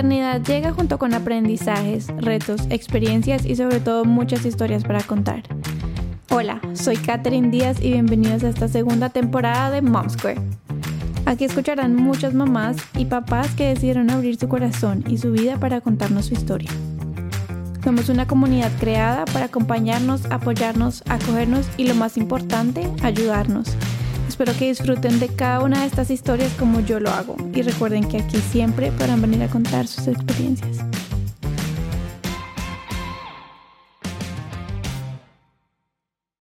maternidad llega junto con aprendizajes, retos, experiencias y sobre todo muchas historias para contar. Hola, soy Katherine Díaz y bienvenidos a esta segunda temporada de Mom Square. Aquí escucharán muchas mamás y papás que decidieron abrir su corazón y su vida para contarnos su historia. Somos una comunidad creada para acompañarnos, apoyarnos, acogernos y lo más importante, ayudarnos Espero que disfruten de cada una de estas historias como yo lo hago y recuerden que aquí siempre podrán venir a contar sus experiencias.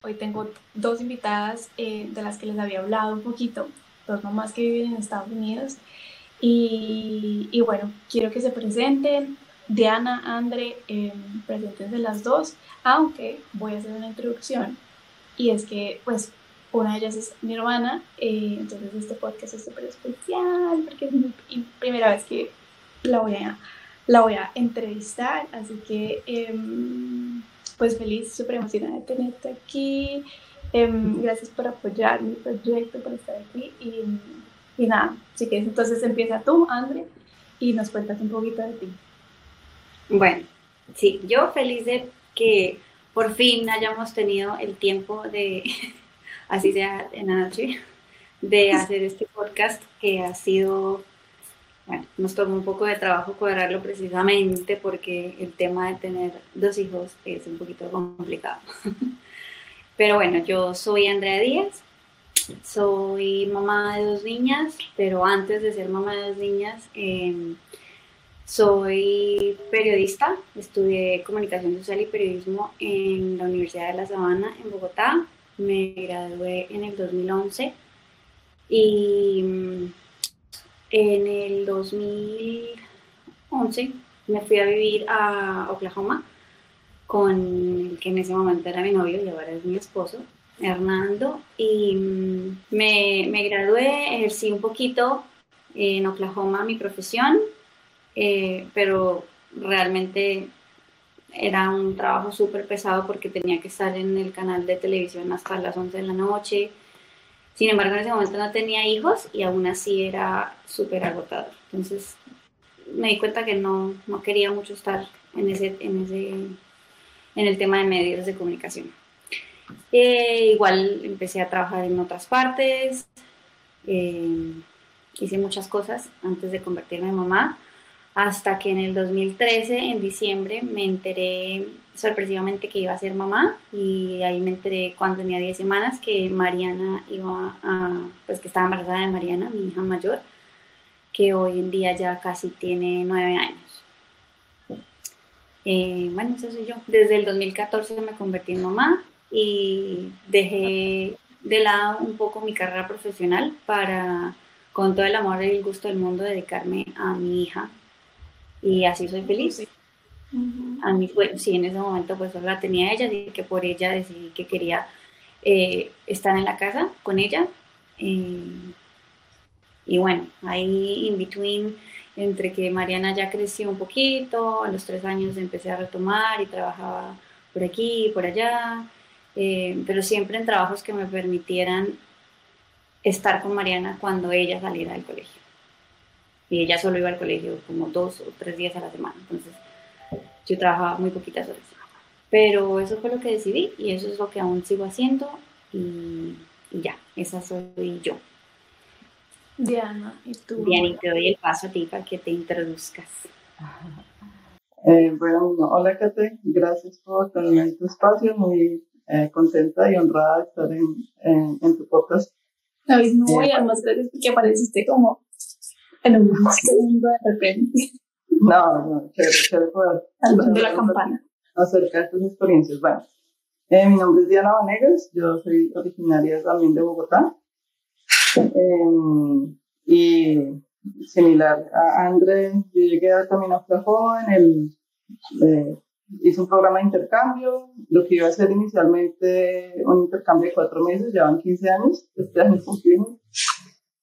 Hoy tengo dos invitadas eh, de las que les había hablado un poquito, dos mamás que viven en Estados Unidos. Y, bueno, quiero que se presenten. Diana, Andre, eh, presenten de las dos, aunque voy a hacer una introducción. Y es que, pues, una de ellas es mi hermana, eh, entonces este podcast es súper especial porque es mi primera vez que la voy a, la voy a entrevistar, así que em, pues feliz, súper emocionada de tenerte aquí. Em, gracias por apoyar mi proyecto, por estar aquí y, y nada, así que entonces empieza tú, Andre, y nos cuentas un poquito de ti. Bueno, sí, yo feliz de que por fin hayamos tenido el tiempo de así sea en la noche, de hacer este podcast que ha sido, bueno, nos tomó un poco de trabajo cuadrarlo precisamente porque el tema de tener dos hijos es un poquito complicado. Pero bueno, yo soy Andrea Díaz, soy mamá de dos niñas, pero antes de ser mamá de dos niñas, em, soy periodista, estudié comunicación social y periodismo en la Universidad de La Sabana en Bogotá me gradué en el 2011 y mm, en el 2011 me fui a vivir a Oklahoma con el que en ese momento era mi novio y ahora es mi esposo, Hernando, y mm, me, me gradué, ejercí un poquito en Oklahoma mi profesión, eh, pero realmente era un trabajo súper pesado porque tenía que estar en el canal de televisión hasta las 11 de la noche. Sin embargo, en ese momento no tenía hijos y aún así era súper agotador. Entonces me di cuenta que no, no quería mucho estar en, ese, en, ese, en el tema de medios de comunicación. Eh, igual empecé a trabajar en otras partes, eh, hice muchas cosas antes de convertirme en mamá hasta que en el 2013, en diciembre, me enteré sorpresivamente que iba a ser mamá y ahí me enteré cuando tenía 10 semanas que Mariana iba a, pues que estaba embarazada de Mariana, mi hija mayor, que hoy en día ya casi tiene 9 años. Eh, bueno, eso soy yo. Desde el 2014 me convertí en mamá y dejé de lado un poco mi carrera profesional para, con todo el amor y el gusto del mundo, dedicarme a mi hija y así soy feliz. A mí fue, sí, en ese momento pues solo la tenía ella, así que por ella decidí que quería eh, estar en la casa con ella. Eh, y bueno, ahí in between, entre que Mariana ya creció un poquito, a los tres años empecé a retomar y trabajaba por aquí y por allá, eh, pero siempre en trabajos que me permitieran estar con Mariana cuando ella saliera del colegio y ella solo iba al colegio como dos o tres días a la semana, entonces yo trabajaba muy poquitas horas. Pero eso fue lo que decidí y eso es lo que aún sigo haciendo y, ya, esa soy yo. Diana, ¿y tú? Diana, y te doy el paso a ti para que te introduzcas. Eh, bueno, hola Kate, gracias por tener tu espacio, muy eh, contenta y honrada de estar en, en, tu podcast. La misma voy, además gracias porque apareciste como en un segundo de repente. No, no, chévere, chévere poder. de la campana. Acerca de estas experiencias. Bueno, eh, mi nombre es Diana Vanegas, yo soy originaria también de Bogotá. Eh, y similar a André, yo llegué también a Oklahoma en el. Eh, hice un programa de intercambio, lo que iba a ser inicialmente un intercambio de cuatro meses, llevan 15 años, este año cumplimos.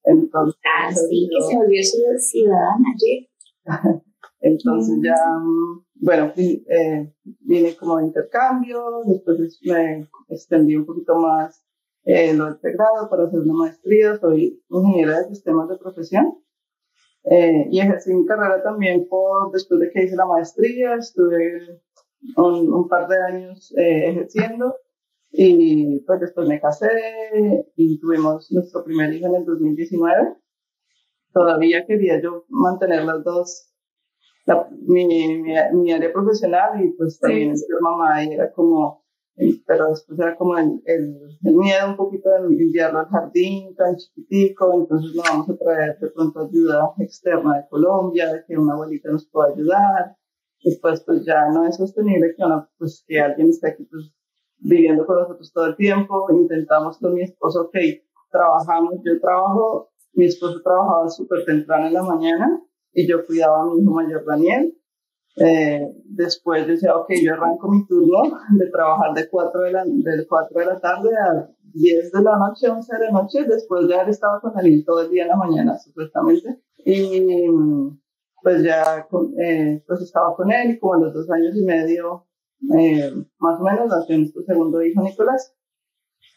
Entonces, ah, sí, que se volvió ciudadana ayer. Entonces ya, bueno, eh, vine como de intercambio, después me extendí un poquito más eh, lo del pregrado para hacer una maestría, soy ingeniera de sistemas de profesión. Eh, y ejercí mi carrera también por, después de que hice la maestría, estuve un, un par de años eh, ejerciendo y pues después me casé y tuvimos nuestro primer hijo en el 2019. Todavía quería yo mantener las dos, la, mi, mi, mi, área profesional y pues también ser mamá y era como, pero después era como el, el, el miedo un poquito de enviarlo al jardín tan chiquitico, entonces no vamos a traer de pronto ayuda externa de Colombia, de que una abuelita nos pueda ayudar. Después pues ya no es sostenible que, una, pues, que alguien esté aquí pues viviendo con nosotros todo el tiempo. Intentamos con mi esposo, ok, trabajamos, yo trabajo, mi esposo trabajaba súper temprano en la mañana y yo cuidaba a mi hijo mayor Daniel. Eh, después decía, ok, yo arranco mi turno de trabajar de 4 de la, de 4 de la tarde a 10 de la noche, 11 de la noche, después de haber estado con Daniel todo el día en la mañana, supuestamente. Y pues ya eh, pues estaba con él y como a los dos años y medio eh, más o menos nació nuestro segundo hijo Nicolás,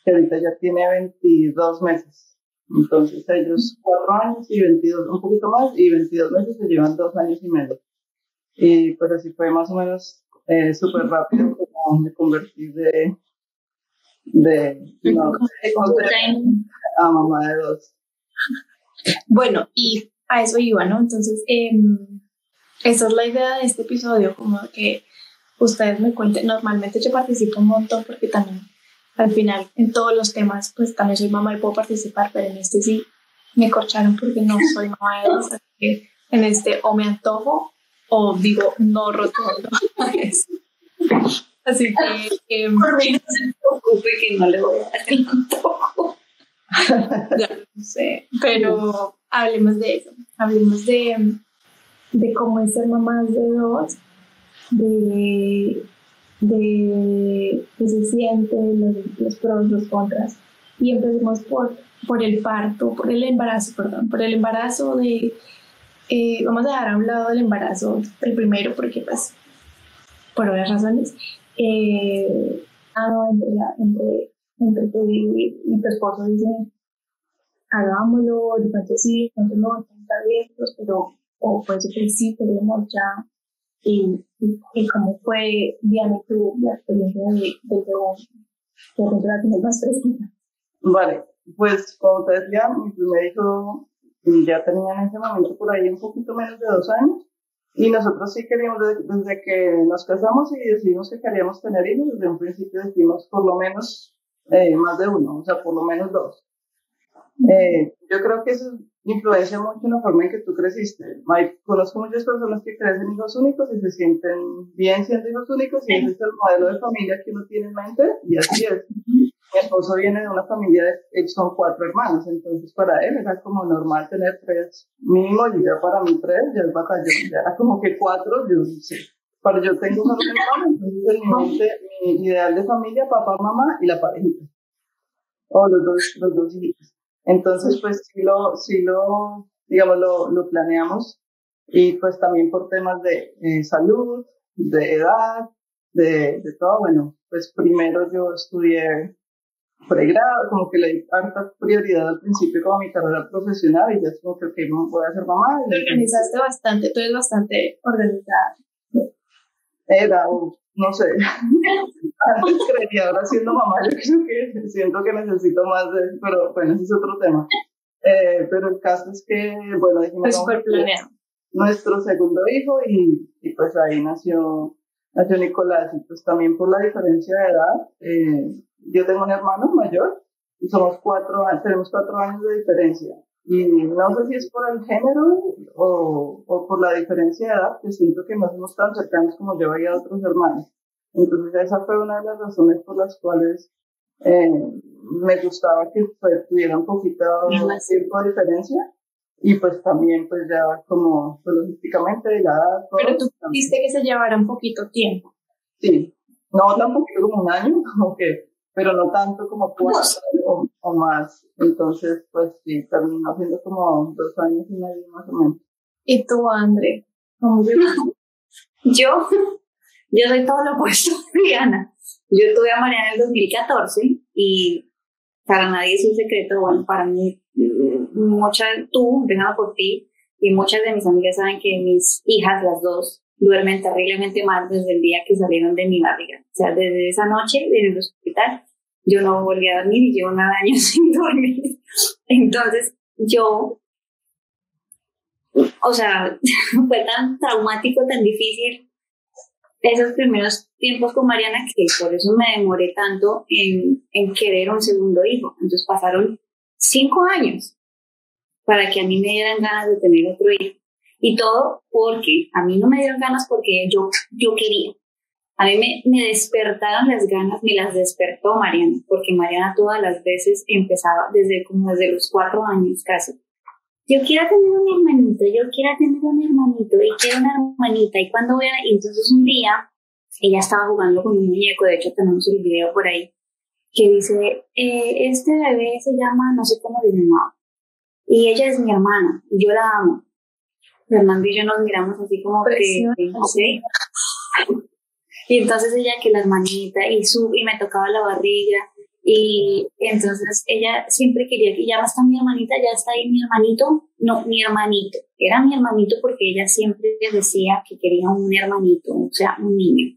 que ahorita ya tiene 22 meses. Entonces ellos cuatro años y 22, un poquito más, y 22 meses se llevan dos años y medio. Y pues así fue más o menos eh, súper rápido como me convertí de, de, no, a mamá de dos. Bueno, y a eso iba, ¿no? Entonces, eh, esa es la idea de este episodio, como que ustedes me cuenten. Normalmente yo participo un montón porque también al final en todos los temas pues también soy mamá y puedo participar, pero en este sí me corcharon porque no soy mamá de dos, así que en este o me antojo o digo no rotundo. así que... Eh, Por mí no se preocupe que no le voy a dar el antojo. ya no sé, pero hablemos de eso, hablemos de, de cómo es ser mamás de dos de, de qué se siente, los, los, pros, los contras. Y empecemos por, por el parto, por el embarazo, perdón, por el embarazo de... Eh, vamos a dejar a un lado el embarazo, el primero, porque pues, por varias razones, eh, ah, entre, entre, entre tu y, y tu esposo dicen, hagámoslo, de pronto sí, de pronto no, están abiertos, pero, o puede ser que sí, queremos ya y, y, cómo fue, Diana, tu la experiencia de, de tienes más fresquita. Vale, pues como te decía, mi primer hijo ya tenía en ese momento por ahí un poquito menos de dos años y nosotros sí queríamos, desde que nos casamos y decidimos que queríamos tener hijos, desde un principio decimos por lo menos eh, más de uno, o sea, por lo menos dos. Eh, yo creo que eso influencia mucho en la forma en que tú creciste. Hay, conozco muchas personas que crecen hijos únicos y se sienten bien siendo hijos únicos y ese es el modelo de familia que uno tiene en mente y así es. Mi esposo viene de una familia, de, son cuatro hermanos, entonces para él era como normal tener tres mínimo y ya para mí tres, ya es batallón, ya era como que cuatro, yo sí. Pero yo tengo un hermano, entonces en mi mente, mi ideal de familia, papá, mamá y la parejita. O los dos, los dos hijos. Entonces, pues sí lo, sí lo, digamos, lo, lo planeamos y pues también por temas de eh, salud, de edad, de, de todo. Bueno, pues primero yo estudié pregrado, como que le di harta prioridad al principio como mi carrera profesional y ya es como que okay, voy a ser mamá. Te organizaste bastante, tú eres bastante organizada. Era, no sé, antes creía, ahora siendo mamá, yo creo que siento que necesito más de pero bueno, ese es otro tema. Eh, pero el caso es que, bueno, dijimos, nuestro segundo hijo y, y, pues ahí nació, nació Nicolás y pues también por la diferencia de edad, eh, yo tengo un hermano mayor y somos cuatro, tenemos cuatro años de diferencia. Y no sé si es por el género o, o por la diferencia de edad, que siento que no somos tan cercanos como yo veía a otros hermanos. Entonces esa fue una de las razones por las cuales eh, me gustaba que tuviera un poquito más tiempo de diferencia. Y pues también, pues ya como pues, logísticamente de la edad. Pero tú dijiste que se llevara un poquito tiempo. Sí, no tan poquito como un año, como que pero no tanto como cuatro o, o, más. Entonces, pues sí, terminó siendo como dos años y medio más o menos. ¿Y tú, André? ¿Cómo yo, yo soy todo lo opuesto, Diana. Yo tuve a Mariana en el 2014 y para nadie es un secreto, bueno, para mí, mucha, tú, empezando por ti, y muchas de mis amigas saben que mis hijas, las dos, duermen terriblemente mal desde el día que salieron de mi barriga. O sea, desde esa noche en el hospital, yo no volví a dormir y llevo un año sin dormir. Entonces, yo, o sea, fue tan traumático, tan difícil esos primeros tiempos con Mariana que por eso me demoré tanto en, en querer un segundo hijo. Entonces pasaron cinco años para que a mí me dieran ganas de tener otro hijo. Y todo porque a mí no me dieron ganas porque yo, yo quería. A mí me, me despertaron las ganas, me las despertó Mariana, porque Mariana todas las veces empezaba desde como desde los cuatro años casi. Yo quiero tener un hermanito, yo quiero tener un hermanito, y quiero una hermanita, y cuando voy a... Y entonces un día, ella estaba jugando con un muñeco, de hecho tenemos el video por ahí, que dice, eh, este bebé se llama, no sé cómo se llamaba, y ella es mi hermana, y yo la amo. Fernando y yo nos miramos así como que, Y entonces ella que la hermanita y, su, y me tocaba la barriga. Y entonces ella siempre quería que ya está mi hermanita, ya está ahí mi hermanito. No, mi hermanito. Era mi hermanito porque ella siempre decía que quería un hermanito, o sea, un niño.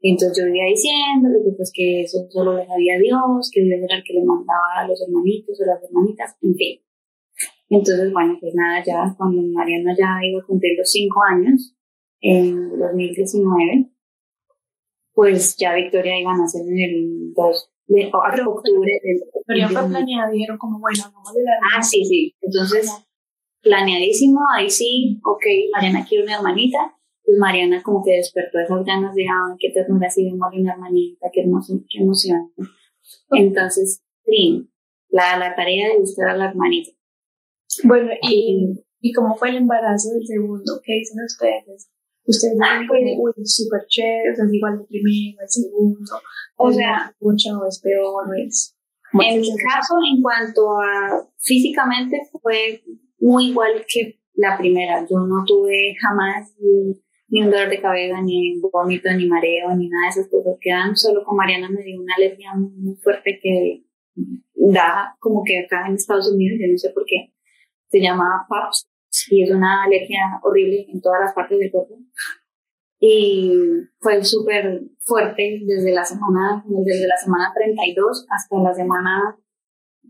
entonces yo iba diciéndole que pues que eso solo le sabía Dios, que Dios era el que le mandaba a los hermanitos o las hermanitas, en fin. Entonces, bueno, pues nada, ya cuando Mariana ya iba a cumplir los cinco años, en 2019, pues ya Victoria iba a nacer en el 2 de octubre del... Victoria fue planeada, dijeron como, bueno, vamos a dar... Ah, sí, sí. Entonces, planeadísimo, ahí sí, ok, Mariana quiere una hermanita, pues Mariana como que despertó esas ganas de, ah, qué ternura, si vemos una hermanita, qué, emoción, qué emoción. Entonces, sí, la, la tarea de buscar a la hermanita. Bueno, ¿y, ¿y cómo fue el embarazo del segundo? ¿Qué dicen ustedes? Ustedes me pues, uy, súper chévere, o sea, es igual el primero, el segundo, o sea, mucho es peor, es... En mi caso, en cuanto a físicamente, fue muy igual que la primera. Yo no tuve jamás ni, ni un dolor de cabeza, ni vómito, ni mareo, ni nada de esas cosas que dan. Solo con Mariana me dio una alergia muy fuerte que da como que acá en Estados Unidos, yo no sé por qué, se llama PAPS y es una alergia horrible en todas las partes del cuerpo. Y fue súper fuerte desde la semana, desde la semana 32 hasta la semana,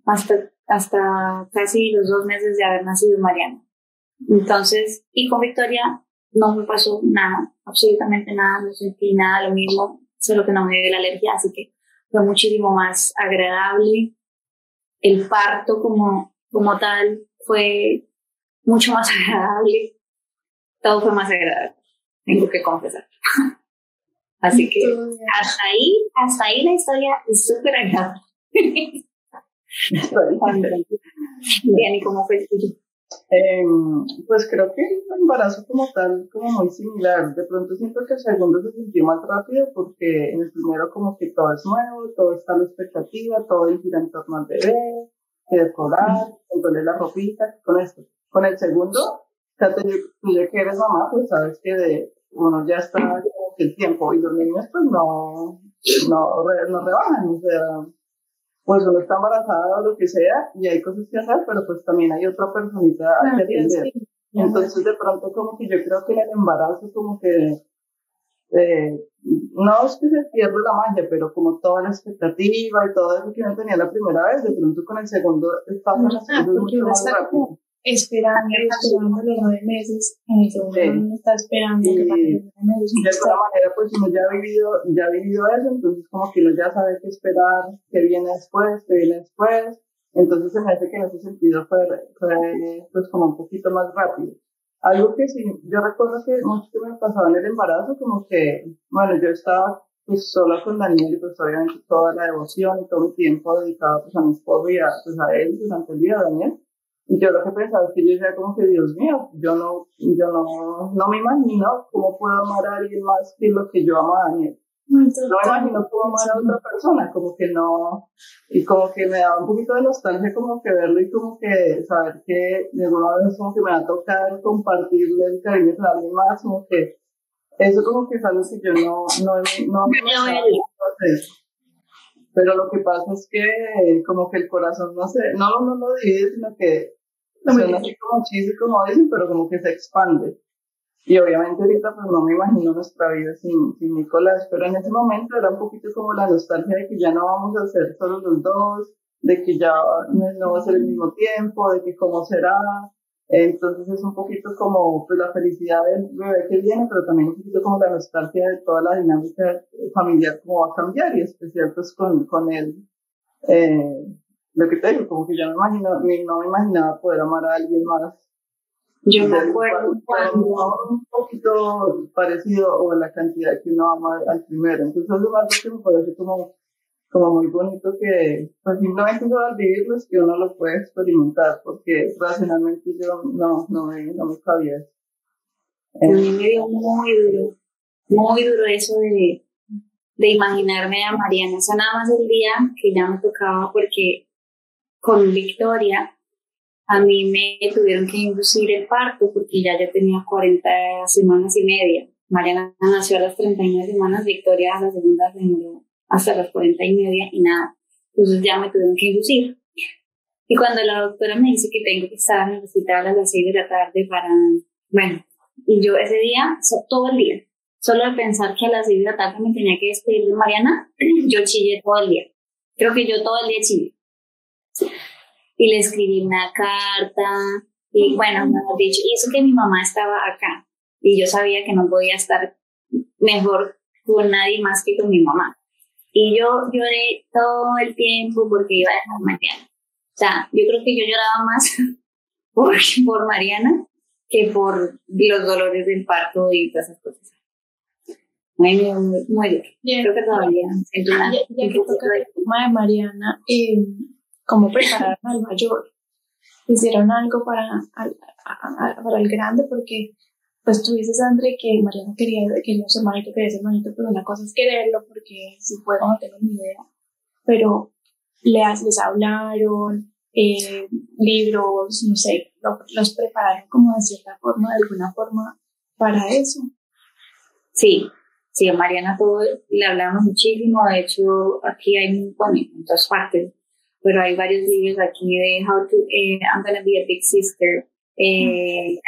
hasta, hasta casi los dos meses de haber nacido Mariana. Entonces, y con Victoria no me pasó nada, absolutamente nada, no sentí nada, lo mismo, solo que no me dio la alergia, así que fue muchísimo más agradable. El parto como, como tal fue mucho más agradable. Todo fue más agradable, tengo que confesar. Así que hasta ahí, hasta ahí la historia es súper agradable. Bien, ¿y cómo fue el tuyo? Eh, pues creo que el embarazo como tal, como muy similar. De pronto siento que el segundo se sintió más rápido porque en el primero como que todo es nuevo, todo está a la expectativa, todo gira en torno al bebé, que decorar, poner la ropita, con esto. Con el segundo, ya tú ya que eres mamá, pues sabes que de, uno ya está como que el tiempo y los niños pues no, no, no rebajan, o sea, pues uno está embarazada o lo que sea y hay cosas que hacer, pero pues también hay otra personita que atender. Entonces de pronto como que yo creo que en el embarazo como que eh, no es que se pierda la magia, pero como toda la expectativa y todo eso que no tenía la primera vez, de pronto con el segundo no, ah, mucho más rápido. Esperando, esperando los nueve meses, en el segundo sí. está esperando que los nueve meses. De alguna manera, pues uno ya ha vivido, ya ha vivido eso, entonces como que uno ya sabe qué esperar, qué viene después, qué viene después. Entonces se me hace que en ese sentido fue, fue pues como un poquito más rápido. Algo que sí, yo recuerdo que mucho que me pasaba en el embarazo, como que, bueno, yo estaba pues sola con Daniel y pues obviamente toda la devoción y todo el tiempo dedicado pues a mi esposo y a, pues, a él durante el día, Daniel. Y yo lo que pensaba es que yo decía como que, Dios mío, yo no, yo no, no me imagino cómo puedo amar a alguien más que lo que yo amo a Daniel no me imagino cómo amar a otra persona, como que no, y como que me da un poquito de nostalgia como que verlo y como que saber que de alguna vez como que me va a tocar compartirle el cariño con alguien más, como que eso como que es algo que yo no, no, no, no, pero lo que pasa es que como que el corazón no sé, no, no lo divide, sino que No Suena así como chiste, como dicen, pero como que se expande. Y obviamente ahorita pues no me imagino nuestra vida sin, sin Nicolás, pero en ese momento era un poquito como la nostalgia de que ya no vamos a ser solo los dos, de que ya no va a ser el mismo tiempo, de que cómo será. Entonces es un poquito como pues, la felicidad del bebé que viene, pero también un poquito como la nostalgia de toda la dinámica familiar, cómo va a cambiar, y especial pues con, con él. Eh, lo que te digo, como que yo me imagino, no me imaginaba poder amar a alguien más yo me acuerdo un poquito parecido o la cantidad que uno ama al primero. Entonces es algo que me parece como, como muy bonito que pues simplemente solo al vivirlo es que uno lo puede experimentar porque racionalmente yo no, no, me, no me cabía eso. A mí me dio muy duro, muy duro eso de, de imaginarme a Mariana. Eso nada más el día que ya me tocaba porque con Victoria a mí me tuvieron que inducir el parto porque ya yo tenía 40 semanas y media. Mariana nació a las 39 semanas, Victoria a la segunda se murió hasta las 40 y media y nada. Entonces ya me tuvieron que inducir. Y cuando la doctora me dice que tengo que estar en el hospital a las 6 de la tarde para, bueno, y yo ese día, todo el día, solo de pensar que a las 6 de la tarde me tenía que despedir de Mariana, yo chillé todo el día. Creo que yo todo el día chillé y le escribí una carta y bueno, mejor dicho, y eso que mi mamá estaba acá y yo sabía que no podía estar mejor con nadie más que con mi mamá. Y yo lloré todo el tiempo porque iba a dejar Mariana. O sea, yo creo que yo lloraba más por, por Mariana que por los dolores del parto y todas esas cosas. Muy, muy, muy duro. Creo que todavía ya, ya que toca el tema de Mariana, eh, cómo preparar al mayor. Hicieron algo para, para el grande porque pues tú dices, André, que Mariana quería, quería ser manito, quería ser manito, pero una cosa es quererlo, porque si fuera no tengo ni idea. Pero les, les hablaron, eh, libros, no sé, los prepararon como de cierta forma, de alguna forma, para eso. Sí, sí, a Mariana todo le hablamos muchísimo, de hecho aquí hay, bueno, en todas partes, pero hay varios libros aquí de How to, eh, I'm Gonna Be a Big Sister, eh,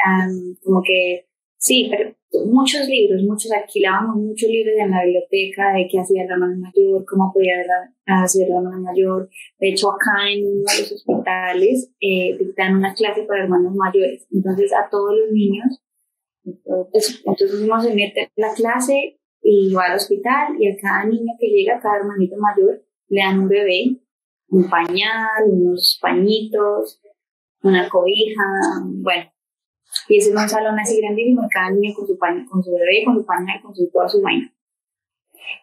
como que, sí, pero muchos libros, muchos, alquilábamos muchos libros en la biblioteca de qué hacía la hermana mayor, cómo podía hacer la hermana mayor. De hecho, acá en uno de los hospitales eh, dictan una clase para hermanos mayores. Entonces, a todos los niños, entonces, entonces uno se mete en la clase y va al hospital y a cada niño que llega, a cada hermanito mayor, le dan un bebé un pañal, unos pañitos, una cobija, bueno. Y ese es un salón así grandísimo, cada niño con su pañal, con su bebé, con su pañal, con su, toda su vaina.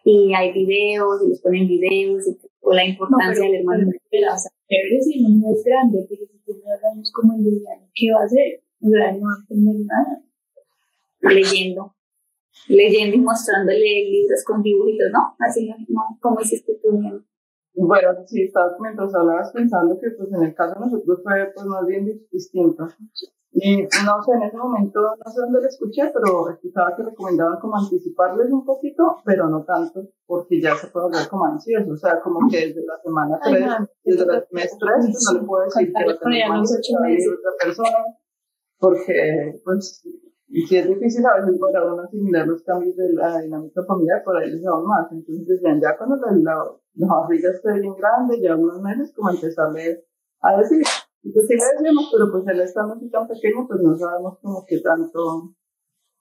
Y hay videos, y les ponen videos, y, o la importancia del hermano. Pero, o sea, si el niño es grande, pero si tiene años como el de ¿qué va a hacer? O sea, no va a tener nada. Leyendo. Leyendo y mostrándole libros con dibujitos, ¿no? Así, ¿no? ¿Cómo hiciste tú, bueno, sí, estaba, mientras hablabas pensando que pues en el caso de nosotros fue pues más bien distinto. Y no sé, en ese momento, no sé dónde lo escuché, pero escuchaba que recomendaban como anticiparles un poquito, pero no tanto, porque ya se puede hablar como ansioso. O sea, como que desde la semana 3, desde el mes 3, pues no le puedo decir que va a tener otra persona, porque pues y si es difícil a veces para uno asimilar los cambios de la dinámica familiar, por ahí les aún más. Entonces, ya cuando la, la, la barriga esté bien grande, ya unos meses, como empezarle a decir. Pues sí le decimos, pero pues él estando así tan pequeño, pues no sabemos como que tanto,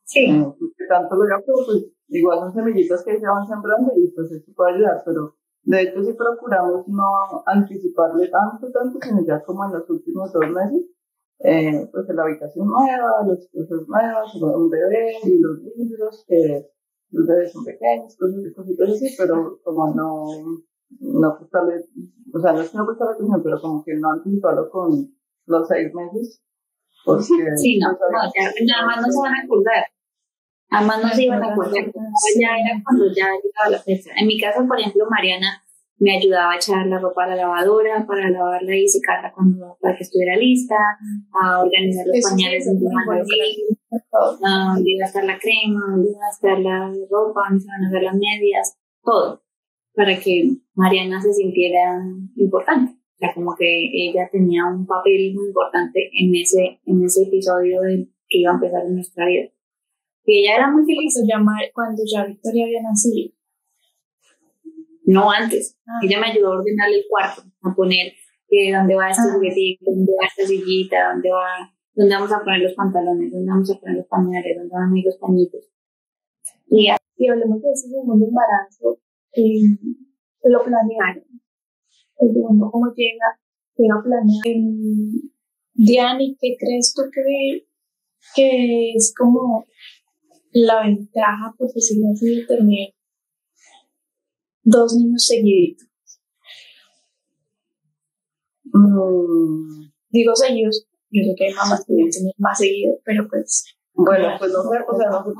sí. Eh, que tanto lo ya, pero pues igual son semillitas que se van sembrando y pues eso puede ayudar, pero de hecho sí procuramos no anticiparle tanto, tanto, sino ya como en los últimos dos meses, eh, pues la habitación nueva, las cosas nuevas, un bebé y los libros, que los bebés son pequeños, cosas, cositas así, pero como no, no prestarle, o sea, no es que no prestarle atención, pero como que no anticiparlo con los seis meses, porque... Sí, no, no ya, más no se van a acordar. Además no se iban a acordar, ya era cuando ya llegaba la fecha. En mi caso, por ejemplo, Mariana me ayudaba a echar la ropa a la lavadora para lavarla y secarla cuando, para que estuviera lista, a organizar los pañales en a dónde iba a estar la crema, dónde iba a estar la ropa, dónde se van a ver las medias, todo, para que Mariana se sintiera importante. O sea, como que ella tenía un papel muy importante en ese, en ese episodio de, que iba a empezar en nuestra vida. Y ella era muy feliz. cuando ya Victoria había nacido. No antes. Ah. Ella me ayudó a ordenarle el cuarto, a poner eh, dónde va este ah. juguetito, dónde va esta sillita, dónde va, dónde vamos a poner los pantalones, dónde vamos a poner los pañales, dónde van a ir los pañitos. Y, y hablemos de ese segundo embarazo, eh, lo planearon. El segundo, cómo llega, llega planeado. Eh, Diane, ¿qué crees tú que, que es como la ventaja, por decirlo así, de tener dos niños seguiditos. Mm, digo seguidos, yo sé que hay mamás que deben tener más seguido, pero pues... Bueno, pues no sé, o sea, nosotros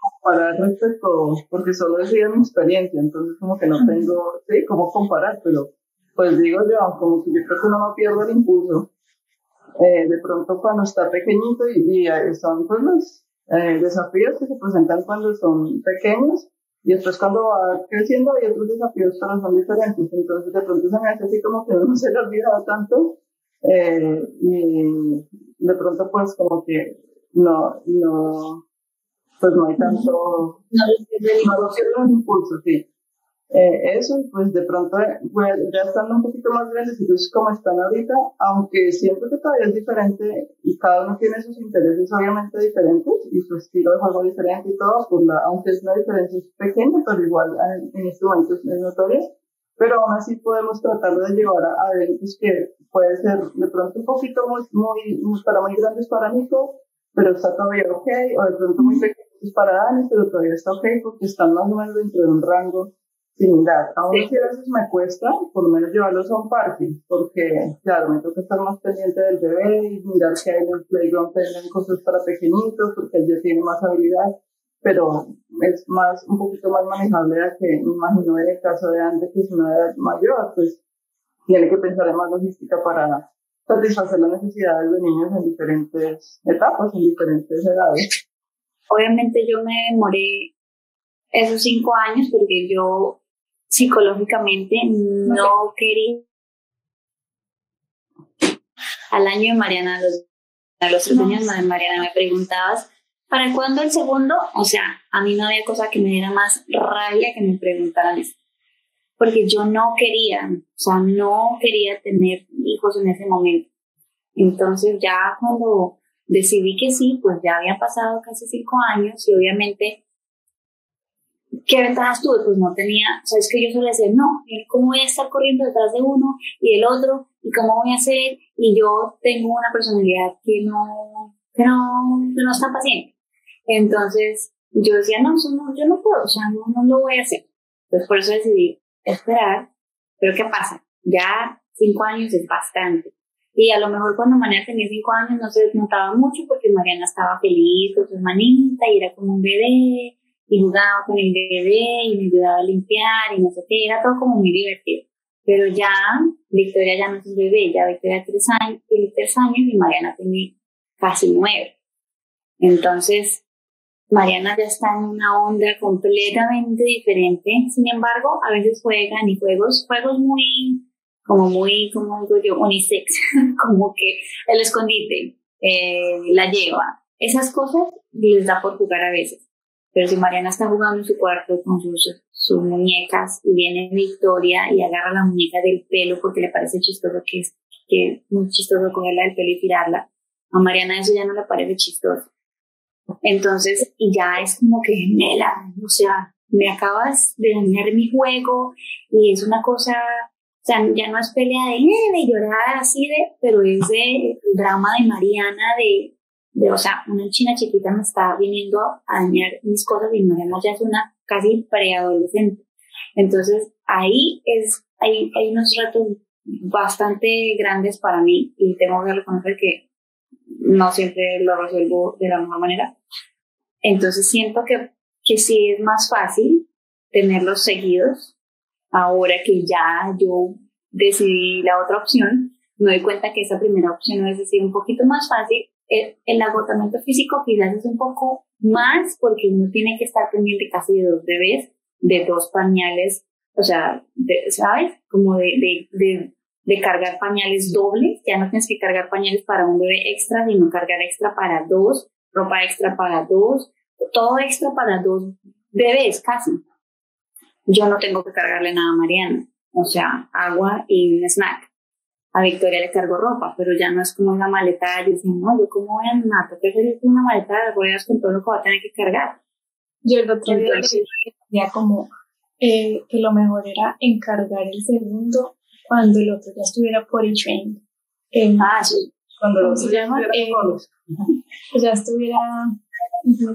comparar respecto, porque solo he sido mi experiencia, entonces como que no tengo, sí, cómo comparar, pero pues digo yo, como que yo creo que uno no pierde el impulso. Eh, de pronto cuando está pequeñito y, y son pues los eh, desafíos que se presentan cuando son pequeños y después cuando va creciendo hay otros desafíos pero son diferentes. Entonces de pronto se me hace así como que no se le ha olvidado tanto eh, y de pronto pues como que no, no, pues no hay tanto, no, no, no, impulso, sí eh, eso y pues de pronto pues, ya estando un poquito más grandes entonces como están ahorita aunque siento que todavía es diferente y cada uno tiene sus intereses obviamente diferentes y su estilo de juego diferente y todo pues la, aunque es una diferencia pequeña pero igual en, este momento es notoria. Pero aún así podemos tratar de llevar a, eventos que puede ser de pronto un poquito muy, muy, para muy grandes para Nico pero está todavía ok o de pronto muy pequeños para Dani pero todavía está ok porque están más o menos dentro de un rango similar. Aún así a veces me cuesta, por lo menos llevarlos a un parque, porque, claro, me toca estar más pendiente del bebé y mirar que hay en el playground tienen cosas para pequeñitos, porque él ya tiene más habilidad, pero es más, un poquito más manejable a que me imagino en el caso de antes, que es una edad mayor, pues tiene que pensar en más logística para satisfacer las necesidades de niños en diferentes etapas, en diferentes edades. Obviamente yo me demoré esos cinco años porque yo psicológicamente no quería. Al año de Mariana, a los, a los tres años de Mariana, me preguntabas, ¿para cuándo el segundo? O sea, a mí no había cosa que me diera más rabia que me preguntaran eso. Porque yo no quería, o sea, no quería tener hijos en ese momento. Entonces ya cuando decidí que sí, pues ya había pasado casi cinco años y obviamente ¿Qué ventajas tuve? Pues no tenía, sabes que yo suele decir, no, ¿cómo voy a estar corriendo detrás de uno y del otro? ¿Y cómo voy a hacer? Y yo tengo una personalidad que no, que no, que no está paciente. Entonces, yo decía, no, no, yo no puedo, o sea, no, no lo voy a hacer. Entonces, por eso decidí esperar. Pero ¿qué pasa? Ya cinco años es bastante. Y a lo mejor cuando Mariana tenía cinco años no se notaba mucho porque Mariana estaba feliz con su hermanita y era como un bebé y jugaba con el bebé y me ayudaba a limpiar y no sé qué, era todo como muy divertido. Pero ya Victoria ya no es un bebé, ya Victoria tiene tres años, y Mariana tiene casi nueve. Entonces, Mariana ya está en una onda completamente diferente. Sin embargo, a veces juegan y juegos, juegos muy, como muy, como digo yo, unisex, como que el escondite, eh, la lleva. Esas cosas les da por jugar a veces. Pero si Mariana está jugando en su cuarto con sus, muñecas y viene Victoria y agarra la muñeca del pelo porque le parece chistoso que es, que muy chistoso cogerla del pelo y tirarla, a Mariana eso ya no le parece chistoso. Entonces, y ya es como que, Mela, o sea, me acabas de dañar mi juego y es una cosa, o sea, ya no es pelea de, eh, de llorar así de, pero es de drama de Mariana, de, de, o sea, una china chiquita me está viniendo a dañar mis cosas y Mariana ya es una casi preadolescente. Entonces, ahí es, hay, hay unos retos bastante grandes para mí y tengo que reconocer que no siempre lo resuelvo de la mejor manera. Entonces, siento que, que sí es más fácil tenerlos seguidos. Ahora que ya yo decidí la otra opción, me doy cuenta que esa primera opción es decir un poquito más fácil el, agotamiento físico quizás es un poco más porque uno tiene que estar pendiente casi de dos bebés, de dos pañales, o sea, de, ¿sabes? Como de, de, de cargar pañales dobles, ya no tienes que cargar pañales para un bebé extra, sino cargar extra para dos, ropa extra para dos, todo extra para dos bebés casi. Yo no tengo que cargarle nada a Mariana, o sea, agua y un snack. A Victoria le cargo ropa, pero ya no es como una maleta. Yo decía, no, yo cómo voy a andar, porque es una maleta de ruedas con todo lo que va a tener que cargar. Yo el otro día decía como eh, que lo mejor era encargar el segundo cuando el otro ya estuviera por el train. ah, sí. Cuando ¿Cómo los se llama? Eh, ya estuviera,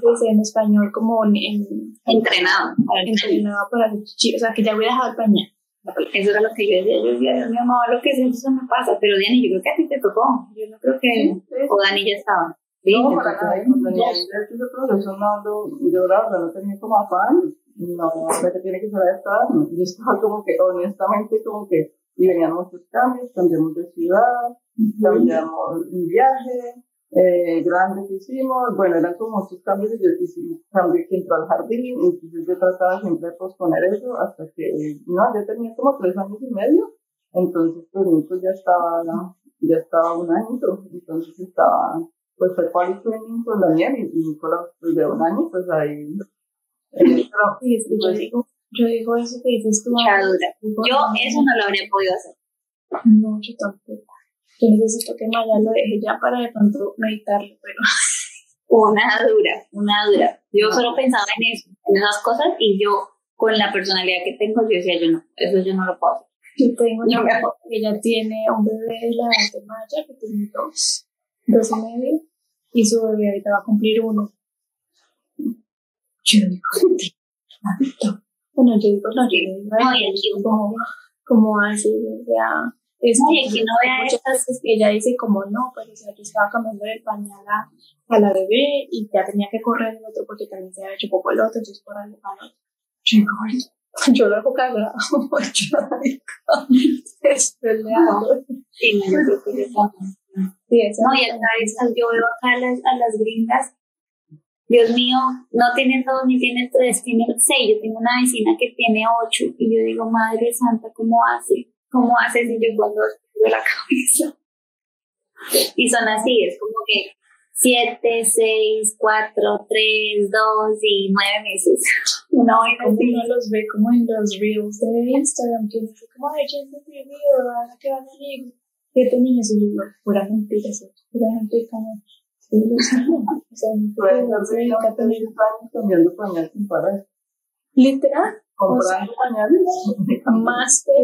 ¿cómo se dice en español? Como en, en- Entrenado. entrenado para hacer chichi, o sea, que ya hubiera dejado el pañal. Eso era lo que yo decía. Yo decía, Dios mío, mamá, lo que es eso me pasa. Pero Dani, yo creo que a ti te tocó. Yo no creo que. Sí, sí. O Dani ya estaba. Sí, No, para nada, proceso no, yo la verdad no tenía como afán, no, que tiene que ser estar, yo estaba como que, honestamente, como que, y venían muchos cambios, cambiamos de ciudad, cambiamos un viaje, eh, grande que hicimos, bueno, eran como muchos cambios, y yo hice un cambio que entró al jardín, entonces yo trataba siempre de posponer eso, hasta que, no, yo tenía como tres años y medio, entonces, pues, hijo ya estaba, ya estaba un año, entonces estaba, pues fue quality training con Daniel y, y Nicolás pues, de un año, pues ahí. eh, pero, Sí, es que yo pues, digo, yo digo eso que dices tú. Yo eso no lo habría podido hacer. No, yo tampoco. Yo necesito que Maya lo deje ya para de pronto meditarlo, pero Una dura, una dura. Yo solo pensaba en eso, en esas cosas, y yo, con la personalidad que tengo, yo decía, yo no, eso yo no lo puedo hacer. yo tengo una amiga que ella tiene un bebé de la edad de Maya que tiene dos, dos y medio, y su bebé ahorita va a cumplir uno. Yo digo, bueno, yo digo, no, yo digo, No, como, como así, o sea, es que y aquí no vea muchas estas- veces que ella dice como no, pero o sea, yo estaba cambiando el pañal a, a la bebé y ya tenía que correr el otro porque también se había hecho poco el otro, entonces correr el pañal. Yo digo, "Ay, yo lo dejo cagado, es peleado. Sí, no, yo creo que. Sí, eso No, y acá estas, yo veo acá a las, a las gringas, Dios mío, no tienen dos ni tienen tres, tienen seis. Yo tengo una vecina que tiene ocho y yo digo, Madre Santa, ¿cómo hace? ¿Cómo hace si yo cuando de la cabeza? Y son así, es como que siete, seis, cuatro, tres, dos y nueve meses. Una vaina uno los ve como en los reels de Instagram, que dice como, ay, ¿quién se te video? Ahora que van a salir siete niños y yo pura mentira, eso, pura gente como, sí, lo saben, o sea, no no, años cambiando pañal sin parar, Literal, comprando pañales. máster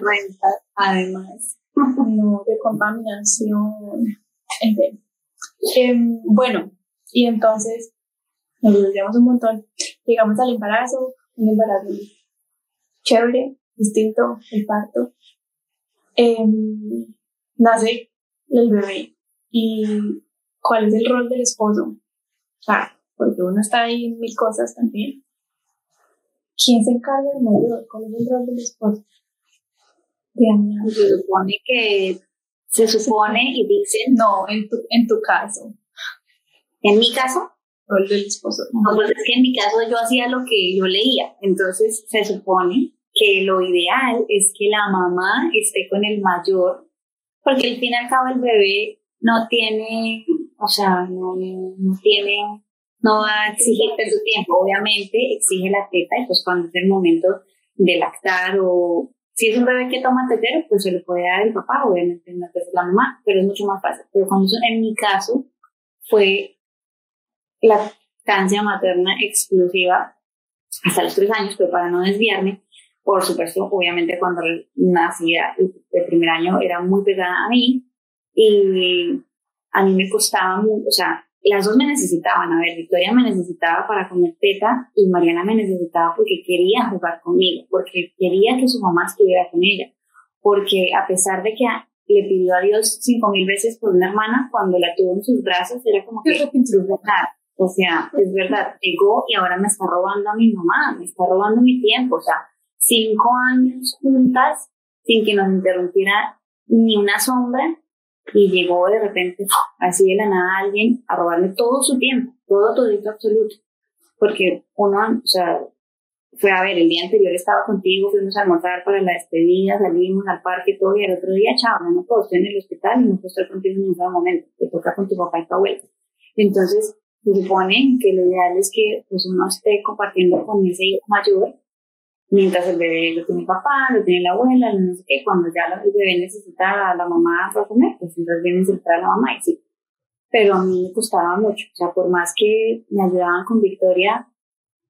renta, además. no, de contaminación. En fin. Em, bueno, y entonces nos desviamos un montón. Llegamos al embarazo, un embarazo chévere, distinto, el parto. Em, nace el bebé y cuál es el rol del esposo. O sea, porque uno está ahí en mil cosas también. ¿Quién se encarga del mayor? ¿Cuál es el rol del esposo? Se supone que, se supone y dicen, No, en tu, en tu caso, en mi caso, rol del esposo. No, pues es que en mi caso yo hacía lo que yo leía, entonces se supone que lo ideal es que la mamá esté con el mayor, porque al fin y al cabo el bebé no tiene, o sea, no, no tiene, no va a exigirte su tiempo, obviamente exige la teta y pues cuando es el momento de lactar o si es un bebé que toma tetero, pues se le puede dar el papá, obviamente no es la mamá, pero es mucho más fácil. Pero cuando en mi caso fue lactancia materna exclusiva hasta los tres años, pero para no desviarme, por supuesto, obviamente cuando nacía el primer año era muy pegada a mí y a mí me costaba mucho, o sea, las dos me necesitaban, a ver, Victoria me necesitaba para comer teta y Mariana me necesitaba porque quería jugar conmigo, porque quería que su mamá estuviera con ella, porque a pesar de que le pidió a Dios cinco mil veces por una hermana, cuando la tuvo en sus brazos era como que, es verdad, o sea, es verdad, llegó y ahora me está robando a mi mamá, me está robando mi tiempo, o sea, cinco años juntas sin que nos interrumpiera ni una sombra y llegó de repente, así de la nada, alguien a robarme todo su tiempo, todo, todito, absoluto. Porque uno, o sea, fue a ver, el día anterior estaba contigo, fuimos a almorzar para la despedida, salimos al parque todo, y el otro día, chao, no puedo, estoy en el hospital y no puedo estar contigo en ningún momento, te toca con tu papá y tu abuela. Entonces, se supone que lo ideal es que pues, uno esté compartiendo con ese hijo mayor, mientras el bebé lo tiene el papá, lo tiene la abuela, no sé qué, cuando ya el bebé necesita a la mamá para comer, pues entonces viene a la mamá y sí. Pero a mí me costaba mucho, o sea, por más que me ayudaban con Victoria,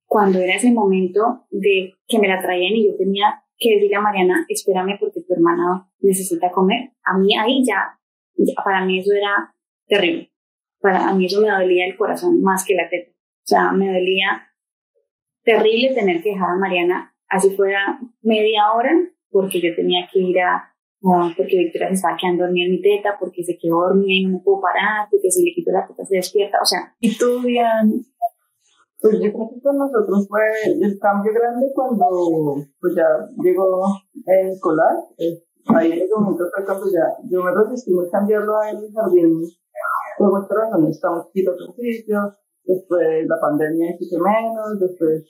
cuando era ese momento de que me la traían y yo tenía que decirle a Mariana, espérame porque tu hermana necesita comer, a mí ahí ya, para mí eso era terrible para a mí eso me dolía el corazón más que la teta. O sea, me dolía terrible tener que dejar a Mariana así fuera media hora, porque yo tenía que ir a, porque Victoria se estaba quedando dormida en mi teta, porque se quedó dormida y no me puedo parar, porque si le quito la teta se despierta, o sea. ¿Y tú, Diane? Pues yo creo que con nosotros fue el cambio grande cuando pues ya llegó el escolar. Eh, ahí en ese momento fue ya yo me resistí a cambiarlo a el jardín por muchas razones, estamos quitando ejercicios, después la pandemia hizo menos, después,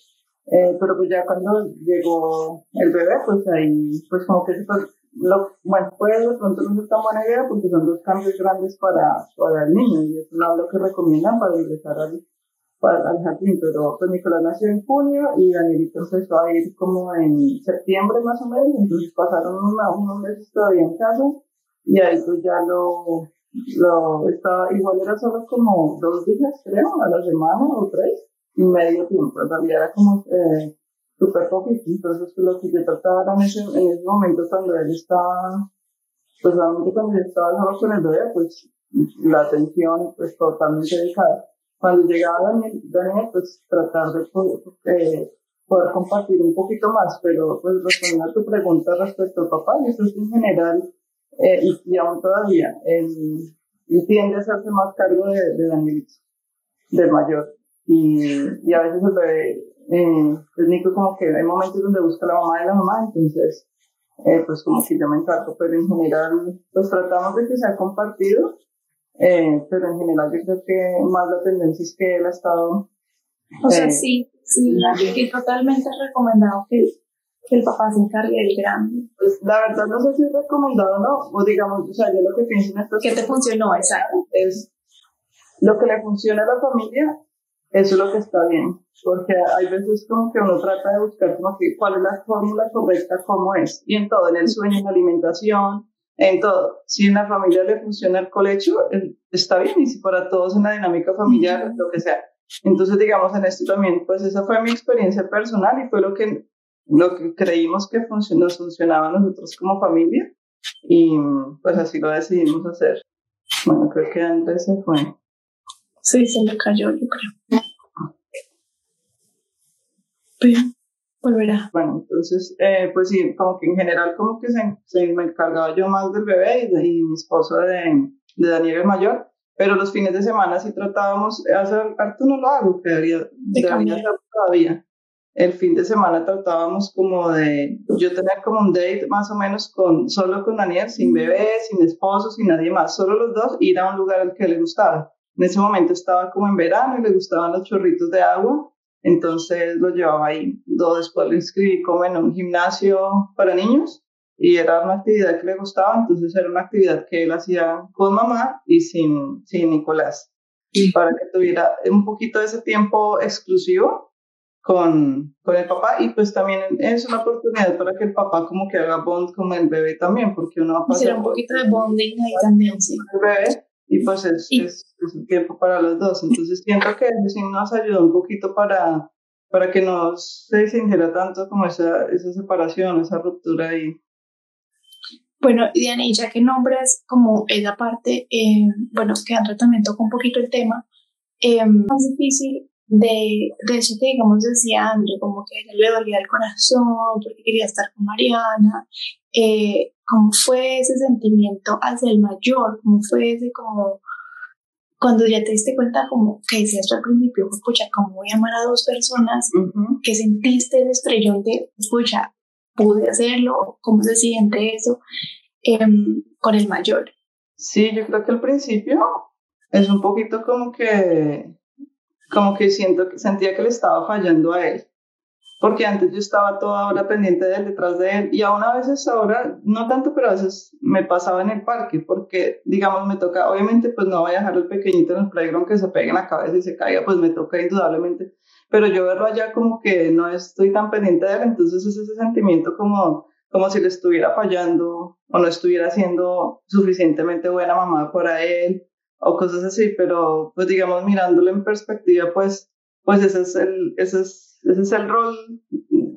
eh, pero pues ya cuando llegó el bebé, pues ahí, pues como que fue, lo, bueno, pues de pronto no es tan buena idea porque son dos cambios grandes para, para el niño y es lo que recomiendan para ingresar al, al jardín, pero pues Nicolás nació en junio y Danielito empezó a ir como en septiembre más o menos, entonces pasaron unos meses todavía en casa y ahí pues ya lo, lo estaba, igual era solo como dos días, creo, a la semana o tres, medio tiempo. En era como eh, súper poquito. Entonces, pues, lo que yo trataba en ese, en ese momento cuando él estaba, pues realmente cuando yo estaba solo con el bebé, pues la atención pues totalmente dedicada. Cuando llegaba Daniel, Daniel pues tratar de poder, eh, poder compartir un poquito más, pero pues respondiendo a tu pregunta respecto al papá, y eso es en general eh, y, aún todavía, él, tiende a hacerse más cargo de, de Danielito, del mayor. Y, y, a veces el bebé, eh, pues Nico como que hay momentos donde busca la mamá de la mamá, entonces, eh, pues como que yo me encargo, pero en general, pues tratamos de que sea compartido, eh, pero en general yo creo que más la tendencia es que él ha estado... O sea, eh, sí, sí, y totalmente recomendado que que el papá se encargue del grande. Pues la verdad no sé si es recomendado o no, o digamos, o sea, yo lo que pienso en esto ¿Qué te funcionó? Exacto. Es lo que le funciona a la familia, eso es lo que está bien, porque hay veces como que uno trata de buscar como que cuál es la fórmula correcta, cómo es, y en todo, en el sueño, en la alimentación, en todo. Si en la familia le funciona el colecho, está bien, y si para todos en la dinámica familiar, lo que sea. Entonces, digamos, en esto también, pues esa fue mi experiencia personal y fue lo que lo que creímos que nos funcionaba a nosotros como familia y pues así lo decidimos hacer. Bueno, creo que Andrés se fue. Sí, se le cayó, yo creo. Pero volverá. Bueno, entonces, eh, pues sí, como que en general como que se, me encargaba yo más del bebé y, mi esposo de, de Daniel el mayor, pero los fines de semana sí tratábamos, hacer, harto no lo hago, que debería, debería todavía el fin de semana tratábamos como de yo tener como un date más o menos con solo con Daniel, sin bebé, sin esposo, sin nadie más, solo los dos, ir a un lugar al que le gustara. En ese momento estaba como en verano y le gustaban los chorritos de agua, entonces lo llevaba ahí. Luego después lo inscribí como en un gimnasio para niños y era una actividad que le gustaba, entonces era una actividad que él hacía con mamá y sin, sin Nicolás, para que tuviera un poquito de ese tiempo exclusivo con, con el papá y pues también es una oportunidad para que el papá como que haga bond con el bebé también, porque uno va a pasar... un poquito de bonding ahí también, sí. El bebé y pues es, es, un tiempo para los dos. Entonces siento que sí nos ayudó un poquito para, para que no se sintiera tanto como esa, esa separación, esa ruptura ahí. Bueno, Diana, y ya que nombres como esa parte, eh, bueno, que André también tocó un poquito el tema, eh, más difícil de, de eso que, digamos, decía André, como que le dolía el corazón porque quería estar con Mariana, eh, cómo fue ese sentimiento hacia el mayor, cómo fue ese como cuando ya te diste cuenta como que decías al principio, escucha, ¿cómo voy a amar a dos personas? que sentiste el estrellón de, escucha, pude hacerlo? ¿Cómo se siente eso em, con el mayor? Sí, yo creo que al principio es un poquito como que como que siento, sentía que le estaba fallando a él. porque antes yo estaba toda hora pendiente de él, detrás de él, y aún a veces ahora, no tanto, pero a veces me pasaba en el parque, porque, digamos, me toca, obviamente, pues no voy a dejar el pequeñito en el playground que se pegue en la cabeza y se caiga, pues me toca indudablemente, pero yo verlo allá como que no estoy tan pendiente de él, entonces es ese sentimiento como, como si le estuviera fallando o no estuviera siendo suficientemente buena mamá para él o cosas así, pero pues digamos mirándolo en perspectiva, pues, pues ese es el, ese es ese es el rol,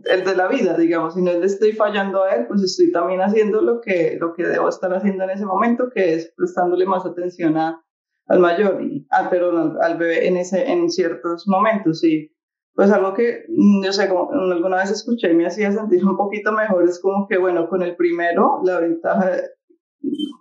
el de la vida, digamos. Si no le estoy fallando a él, pues estoy también haciendo lo que, lo que debo estar haciendo en ese momento, que es prestándole más atención a, al mayor, y, al, pero al, bebé en, ese, en ciertos momentos. Y pues algo que, yo sé, como alguna vez escuché y me hacía sentir un poquito mejor, es como que, bueno, con el primero, la ventaja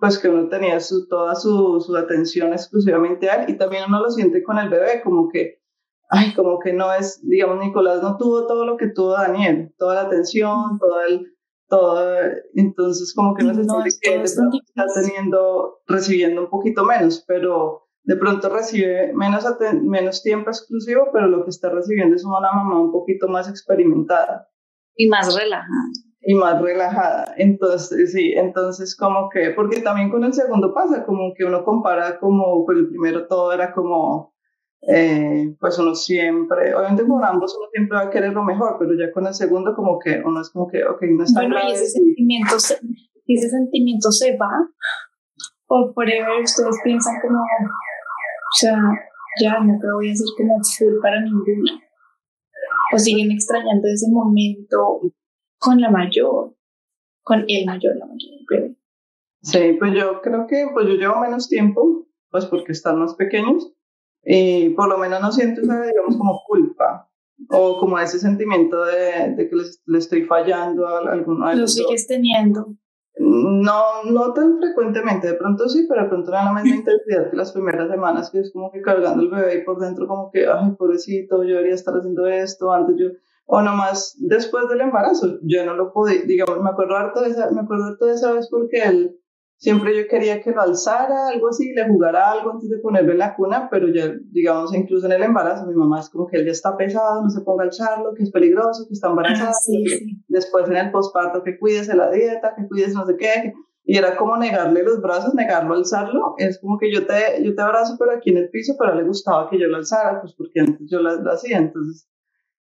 pues que uno tenía su, toda su, su atención exclusivamente a él y también uno lo siente con el bebé, como que ay, como que no es, digamos, Nicolás no tuvo todo lo que tuvo Daniel, toda la atención, todo el, todo, entonces como que no, se siente que está teniendo, recibiendo un poquito menos, pero de pronto recibe menos, menos tiempo exclusivo, pero lo que está recibiendo es una mamá un poquito más experimentada. Y más relajada. Y más relajada. Entonces, sí, entonces como que, porque también con el segundo pasa, como que uno compara como con el primero todo era como eh, pues uno siempre, obviamente con ambos uno siempre va a querer lo mejor, pero ya con el segundo como que uno es como que, ok, no está Bueno, y ese, sentimiento se, ese sentimiento se va, o forever ustedes piensan como, o sea, ya no te voy a hacer como full para ninguna, o siguen extrañando ese momento con la mayor, con el mayor, la mayor, Sí, pues yo creo que pues yo llevo menos tiempo, pues porque están más pequeños, y por lo menos no siento esa, digamos, como culpa o como ese sentimiento de, de que le estoy fallando a alguno de Lo sigues teniendo. No, no tan frecuentemente, de pronto sí, pero de pronto no la misma intensidad que las primeras semanas, que es como que cargando el bebé y por dentro como que, ay, pobrecito, yo debería estar haciendo esto, antes yo, o nomás después del embarazo, yo no lo podía, digamos, me acuerdo harto de esa, me acuerdo harto de esa vez porque él, siempre yo quería que lo alzara, algo así, le jugara algo antes de ponerlo en la cuna, pero ya, digamos, incluso en el embarazo, mi mamá es como que él ya está pesado, no se ponga a alzarlo, que es peligroso, que está embarazada. Después en el posparto, que cuídese la dieta, que cuídese no sé qué. Y era como negarle los brazos, negarlo, alzarlo. Es como que yo te, yo te abrazo, pero aquí en el piso, pero le gustaba que yo lo alzara, pues porque antes yo lo hacía. Entonces,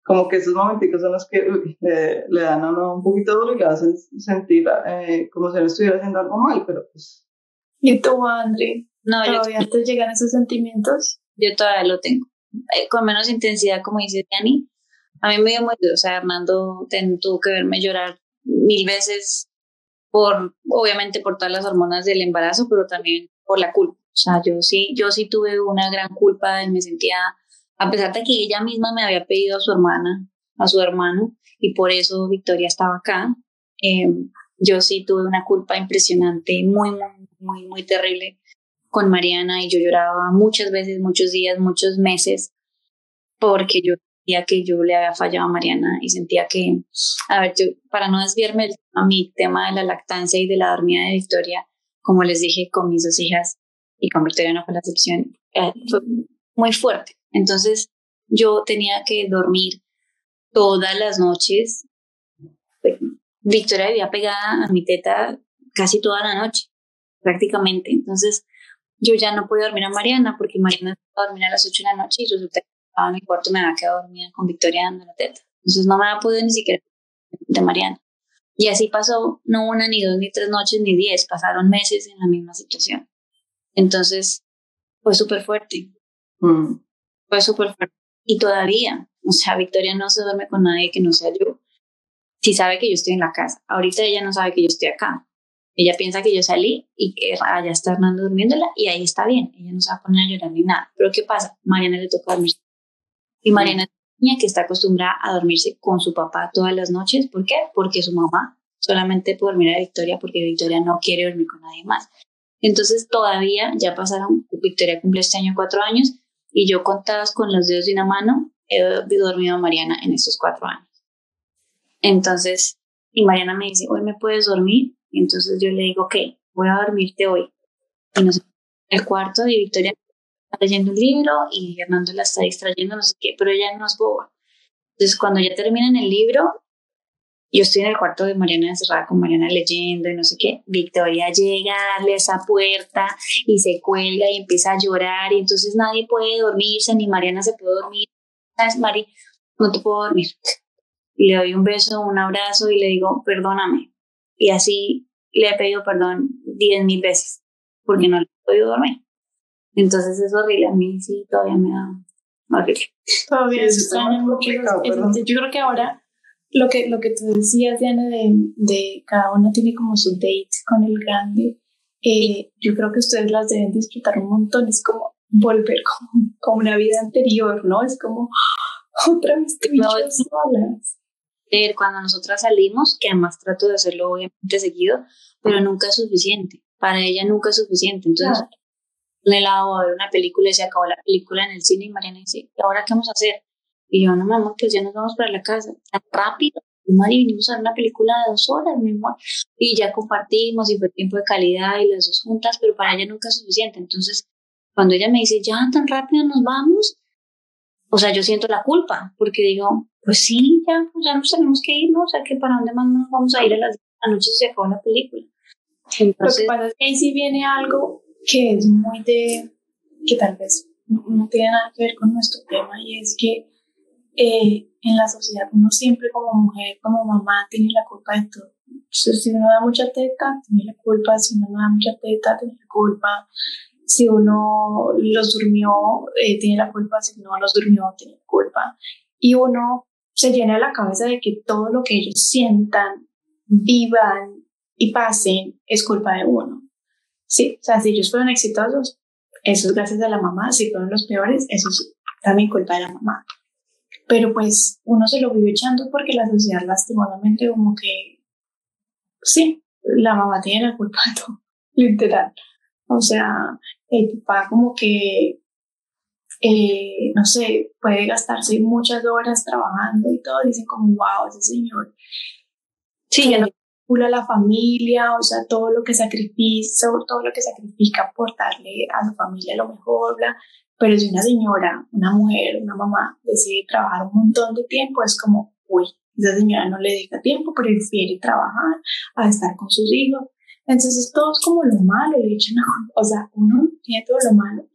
como que esos momenticos son los que le, dan a uno un poquito de dolor y sentir eh, como si no estuviera haciendo algo mal, pero pues... ¿Y tú, André? No, ¿Todavía te llegan esos sentimientos? Yo todavía lo tengo. Eh, con menos intensidad, como dice Dani. A mí me dio muy duro. O sea, Hernando tuvo que verme llorar mil veces por, obviamente, por todas las hormonas del embarazo, pero también por la culpa. O sea, yo sí, yo sí tuve una gran culpa, me sentía a pesar de que ella misma me había pedido a su hermana, a su hermano, y por eso Victoria estaba acá, em, yo sí tuve una culpa impresionante, muy, muy, muy, muy terrible con Mariana y yo lloraba muchas veces, muchos días, muchos meses, porque yo sentía que yo le había fallado a Mariana y sentía que, a ver, yo, para no desviarme a mi tema de la lactancia y de la dormida de Victoria, como les dije con mis dos hijas y con Victoria no fue la excepción, eh, fue muy fuerte. Entonces yo tenía que dormir todas las noches. Victoria vivía pegada a mi teta casi toda la noche, prácticamente. Entonces yo ya no podía dormir a Mariana porque Mariana estaba a dormir a las 8 de la noche y resulta que estaba en mi cuarto me había quedado dormida con Victoria dando la teta. Entonces no me había podido ni siquiera de Mariana. Y así pasó no una, ni dos, ni tres noches, ni diez. Pasaron meses en la misma situación. Entonces fue súper fuerte. Mm fue súper fuerte. Y todavía, o sea, Victoria no se duerme con nadie que no sea yo. Si sabe que yo estoy en la casa. Ahorita ella no sabe que yo estoy acá. Ella piensa que yo salí y que allá está Hernando durmiéndola y ahí está bien. Ella no se va a poner a llorar ni nada. Pero ¿qué pasa? Mariana le toca dormir. Y Mariana es una niña que está acostumbrada a dormirse con su papá todas las noches. ¿Por qué? Porque su mamá solamente puede dormir a Victoria porque Victoria no quiere dormir con nadie más. Entonces todavía ya pasaron, Victoria cumple este año cuatro años, y yo contadas con los dedos de una mano he dormido a Mariana en estos cuatro años. Entonces, y Mariana me dice, hoy me puedes dormir. Y entonces yo le digo, ok, voy a dormirte hoy. Y nos el cuarto de Victoria está leyendo un libro y Hernando la está distrayendo, no sé qué, pero ella no es boba. Entonces, cuando ya terminan el libro, yo estoy en el cuarto de Mariana encerrada con Mariana leyendo y no sé qué. Victoria llega a darle esa puerta y se cuelga y empieza a llorar y entonces nadie puede dormirse, ni Mariana se puede dormir. ¿Sabes, Mari? No te puedo dormir. le doy un beso, un abrazo y le digo, perdóname. Y así le he pedido perdón diez mil veces porque no le he podido dormir. Entonces es horrible. A mí sí todavía me da horrible. Todavía extraña mucho. Yo creo que ahora lo que, lo que tú decías, Diana, de, de cada uno tiene como su date con el grande, eh, yo creo que ustedes las deben disfrutar un montón. Es como volver como, como una vida anterior, ¿no? Es como otra vez que no, solas. Cuando nosotras salimos, que además trato de hacerlo obviamente seguido, pero nunca es suficiente. Para ella nunca es suficiente. Entonces, le lavo a ver una película y se acabó la película en el cine y Mariana dice, ¿y ahora qué vamos a hacer? Y yo, no, mamá, pues ya nos vamos para la casa. Tan rápido. Y Mari, vinimos a ver una película de dos horas, mi amor. Y ya compartimos y fue tiempo de calidad y las dos juntas, pero para ella nunca es suficiente. Entonces, cuando ella me dice, ya tan rápido nos vamos, o sea, yo siento la culpa, porque digo, pues sí, ya, pues ya nos tenemos que ir, ¿no? O sea, que para dónde más nos vamos a ir a las noches se acabó la película. Entonces, Lo que pasa es que ahí sí viene algo que es muy de, que tal vez no tiene nada que ver con nuestro tema, y es que eh, en la sociedad uno siempre como mujer, como mamá, tiene la culpa de todo. Si uno da mucha teta, tiene la culpa. Si uno no da mucha teta, tiene la culpa. Si uno los durmió, eh, tiene la culpa. Si no los durmió, tiene la culpa. Y uno se llena la cabeza de que todo lo que ellos sientan, vivan y pasen es culpa de uno. Sí, o sea, si ellos fueron exitosos, eso es gracias a la mamá. Si fueron los peores, eso es también culpa de la mamá pero pues uno se lo vive echando porque la sociedad lastimosamente como que, sí, la mamá tiene la culpa de todo, literal. O sea, el papá como que, eh, no sé, puede gastarse muchas horas trabajando y todo, dicen como, wow, ese señor. Sí, ya no a la familia, o sea, todo lo que sacrifica, todo lo que sacrifica por darle a su familia lo mejor, bla, pero si una señora, una mujer, una mamá decide trabajar un montón de tiempo, es como, uy, esa señora no le dedica tiempo, prefiere trabajar a estar con sus hijos. Entonces todo es como lo malo, le echan a, o sea, uno tiene todo lo malo,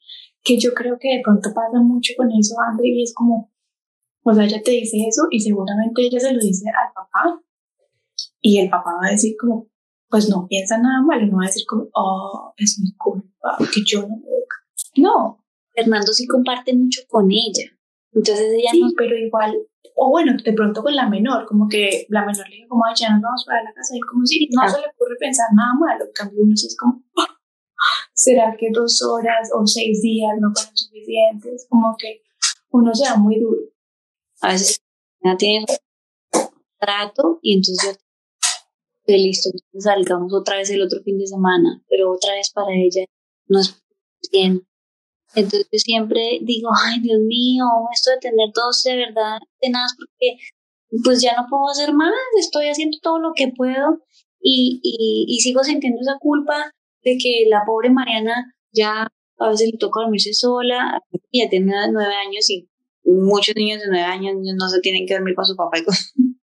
que yo creo que de pronto pasa mucho con eso, André, y es como, o sea, ella te dice eso y seguramente ella se lo dice al papá y el papá va a decir como, pues no piensa nada malo, no va a decir como, oh, es mi culpa, que yo no me No, Fernando sí comparte mucho con ella. Entonces ella sí, pero igual, o bueno, de pronto con la menor, como que la menor le dijo como, ay, ya nos vamos para la casa, y como si no se le ocurre pensar nada malo, en cambio uno sí es como, ah, ¿será que dos horas o seis días no fueron suficientes? Como que uno se da muy duro. A veces ya tiene trato y entonces yo, listo, entonces salgamos otra vez el otro fin de semana, pero otra vez para ella no es bien entonces siempre digo, ay Dios mío, esto de tener dos de verdad nada porque pues ya no puedo hacer más, estoy haciendo todo lo que puedo y, y, sigo sintiendo esa culpa de que la pobre Mariana ya a veces le toca dormirse sola, ya tiene nueve años y muchos niños de nueve años no se tienen que dormir con su papá,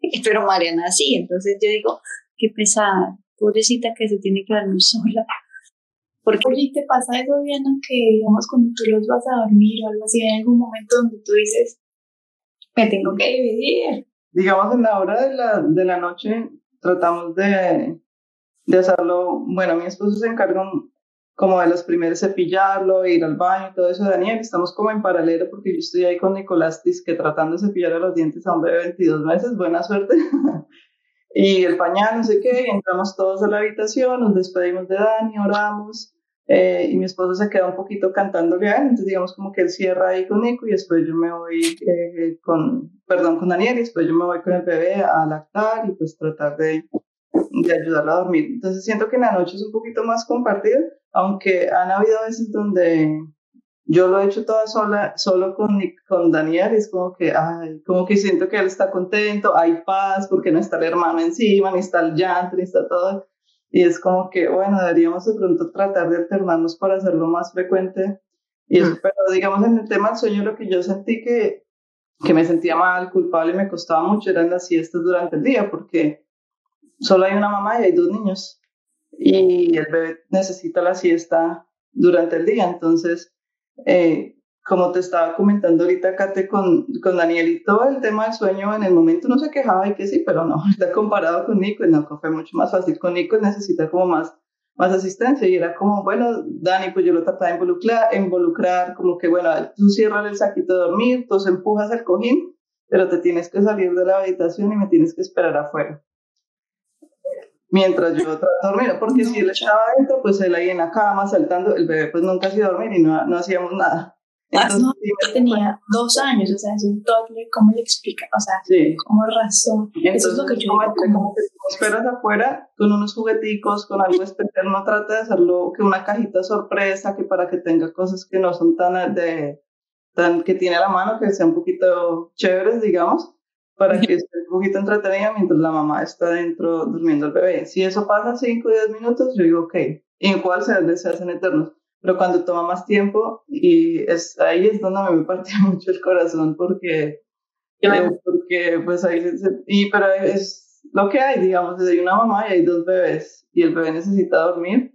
y pero Mariana sí, entonces yo digo, qué pesada, pobrecita que se tiene que dormir sola. Porque Oye, ¿te pasa eso, Diana, que digamos cuando tú los vas a dormir o algo así, hay algún momento donde tú dices, me tengo que dividir? Digamos, en la hora de la, de la noche tratamos de, de hacerlo, bueno, mi esposo se encarga como de los primeros cepillarlo, ir al baño y todo eso. Daniel, estamos como en paralelo porque yo estoy ahí con Nicolás que tratando de cepillar a los dientes a un bebé de 22 meses, buena suerte. y el pañal, no sé qué, y entramos todos a la habitación, nos despedimos de Dani, oramos, eh, y mi esposo se queda un poquito cantando a entonces digamos como que él cierra ahí con Nico y después yo me voy eh, con, perdón, con Daniel y después yo me voy con el bebé a lactar y pues tratar de, de ayudarlo a dormir. Entonces siento que en la noche es un poquito más compartido, aunque han habido veces donde yo lo he hecho toda sola, solo con, con Daniel, es como que, ay, como que siento que él está contento, hay paz, porque no está el hermano encima, ni está el llanto, ni está todo. Y es como que, bueno, deberíamos de pronto tratar de alternarnos para hacerlo más frecuente. Y eso, mm. pero digamos en el tema del sueño, lo que yo sentí que que me sentía mal, culpable y me costaba mucho eran las siestas durante el día, porque solo hay una mamá y hay dos niños. Y el bebé necesita la siesta durante el día. Entonces, eh, como te estaba comentando ahorita, Kate, con, con Daniel y todo el tema del sueño, en el momento no se quejaba y que sí, pero no, está comparado con Nico, no, fue mucho más fácil. Con Nico necesita como más, más asistencia y era como, bueno, Dani, pues yo lo trataba de involucrar, involucrar como que, bueno, tú cierras el saquito de dormir, tú empujas el cojín, pero te tienes que salir de la habitación y me tienes que esperar afuera mientras yo trato de dormir, porque si él estaba adentro, pues él ahí en la cama saltando, el bebé pues nunca hacía dormir y no, no hacíamos nada. Ah, Entonces, tenía dos años, o sea, es un toddler, ¿cómo le explica? O sea, sí. ¿cómo razón? Eso es lo que yo digo. Como que esperas afuera con unos jugueticos, con algo especial, no trata de hacerlo que una cajita sorpresa, que para que tenga cosas que no son tan de, tan que tiene a la mano, que sean un poquito chéveres, digamos para que esté un poquito entretenida mientras la mamá está dentro durmiendo el bebé. Si eso pasa 5 o 10 minutos, yo digo, ok, igual se, se hacen eternos. Pero cuando toma más tiempo, y es, ahí es donde me partía mucho el corazón, porque, eh, porque pues ahí, y, pero es lo que hay, digamos, hay una mamá y hay dos bebés, y el bebé necesita dormir.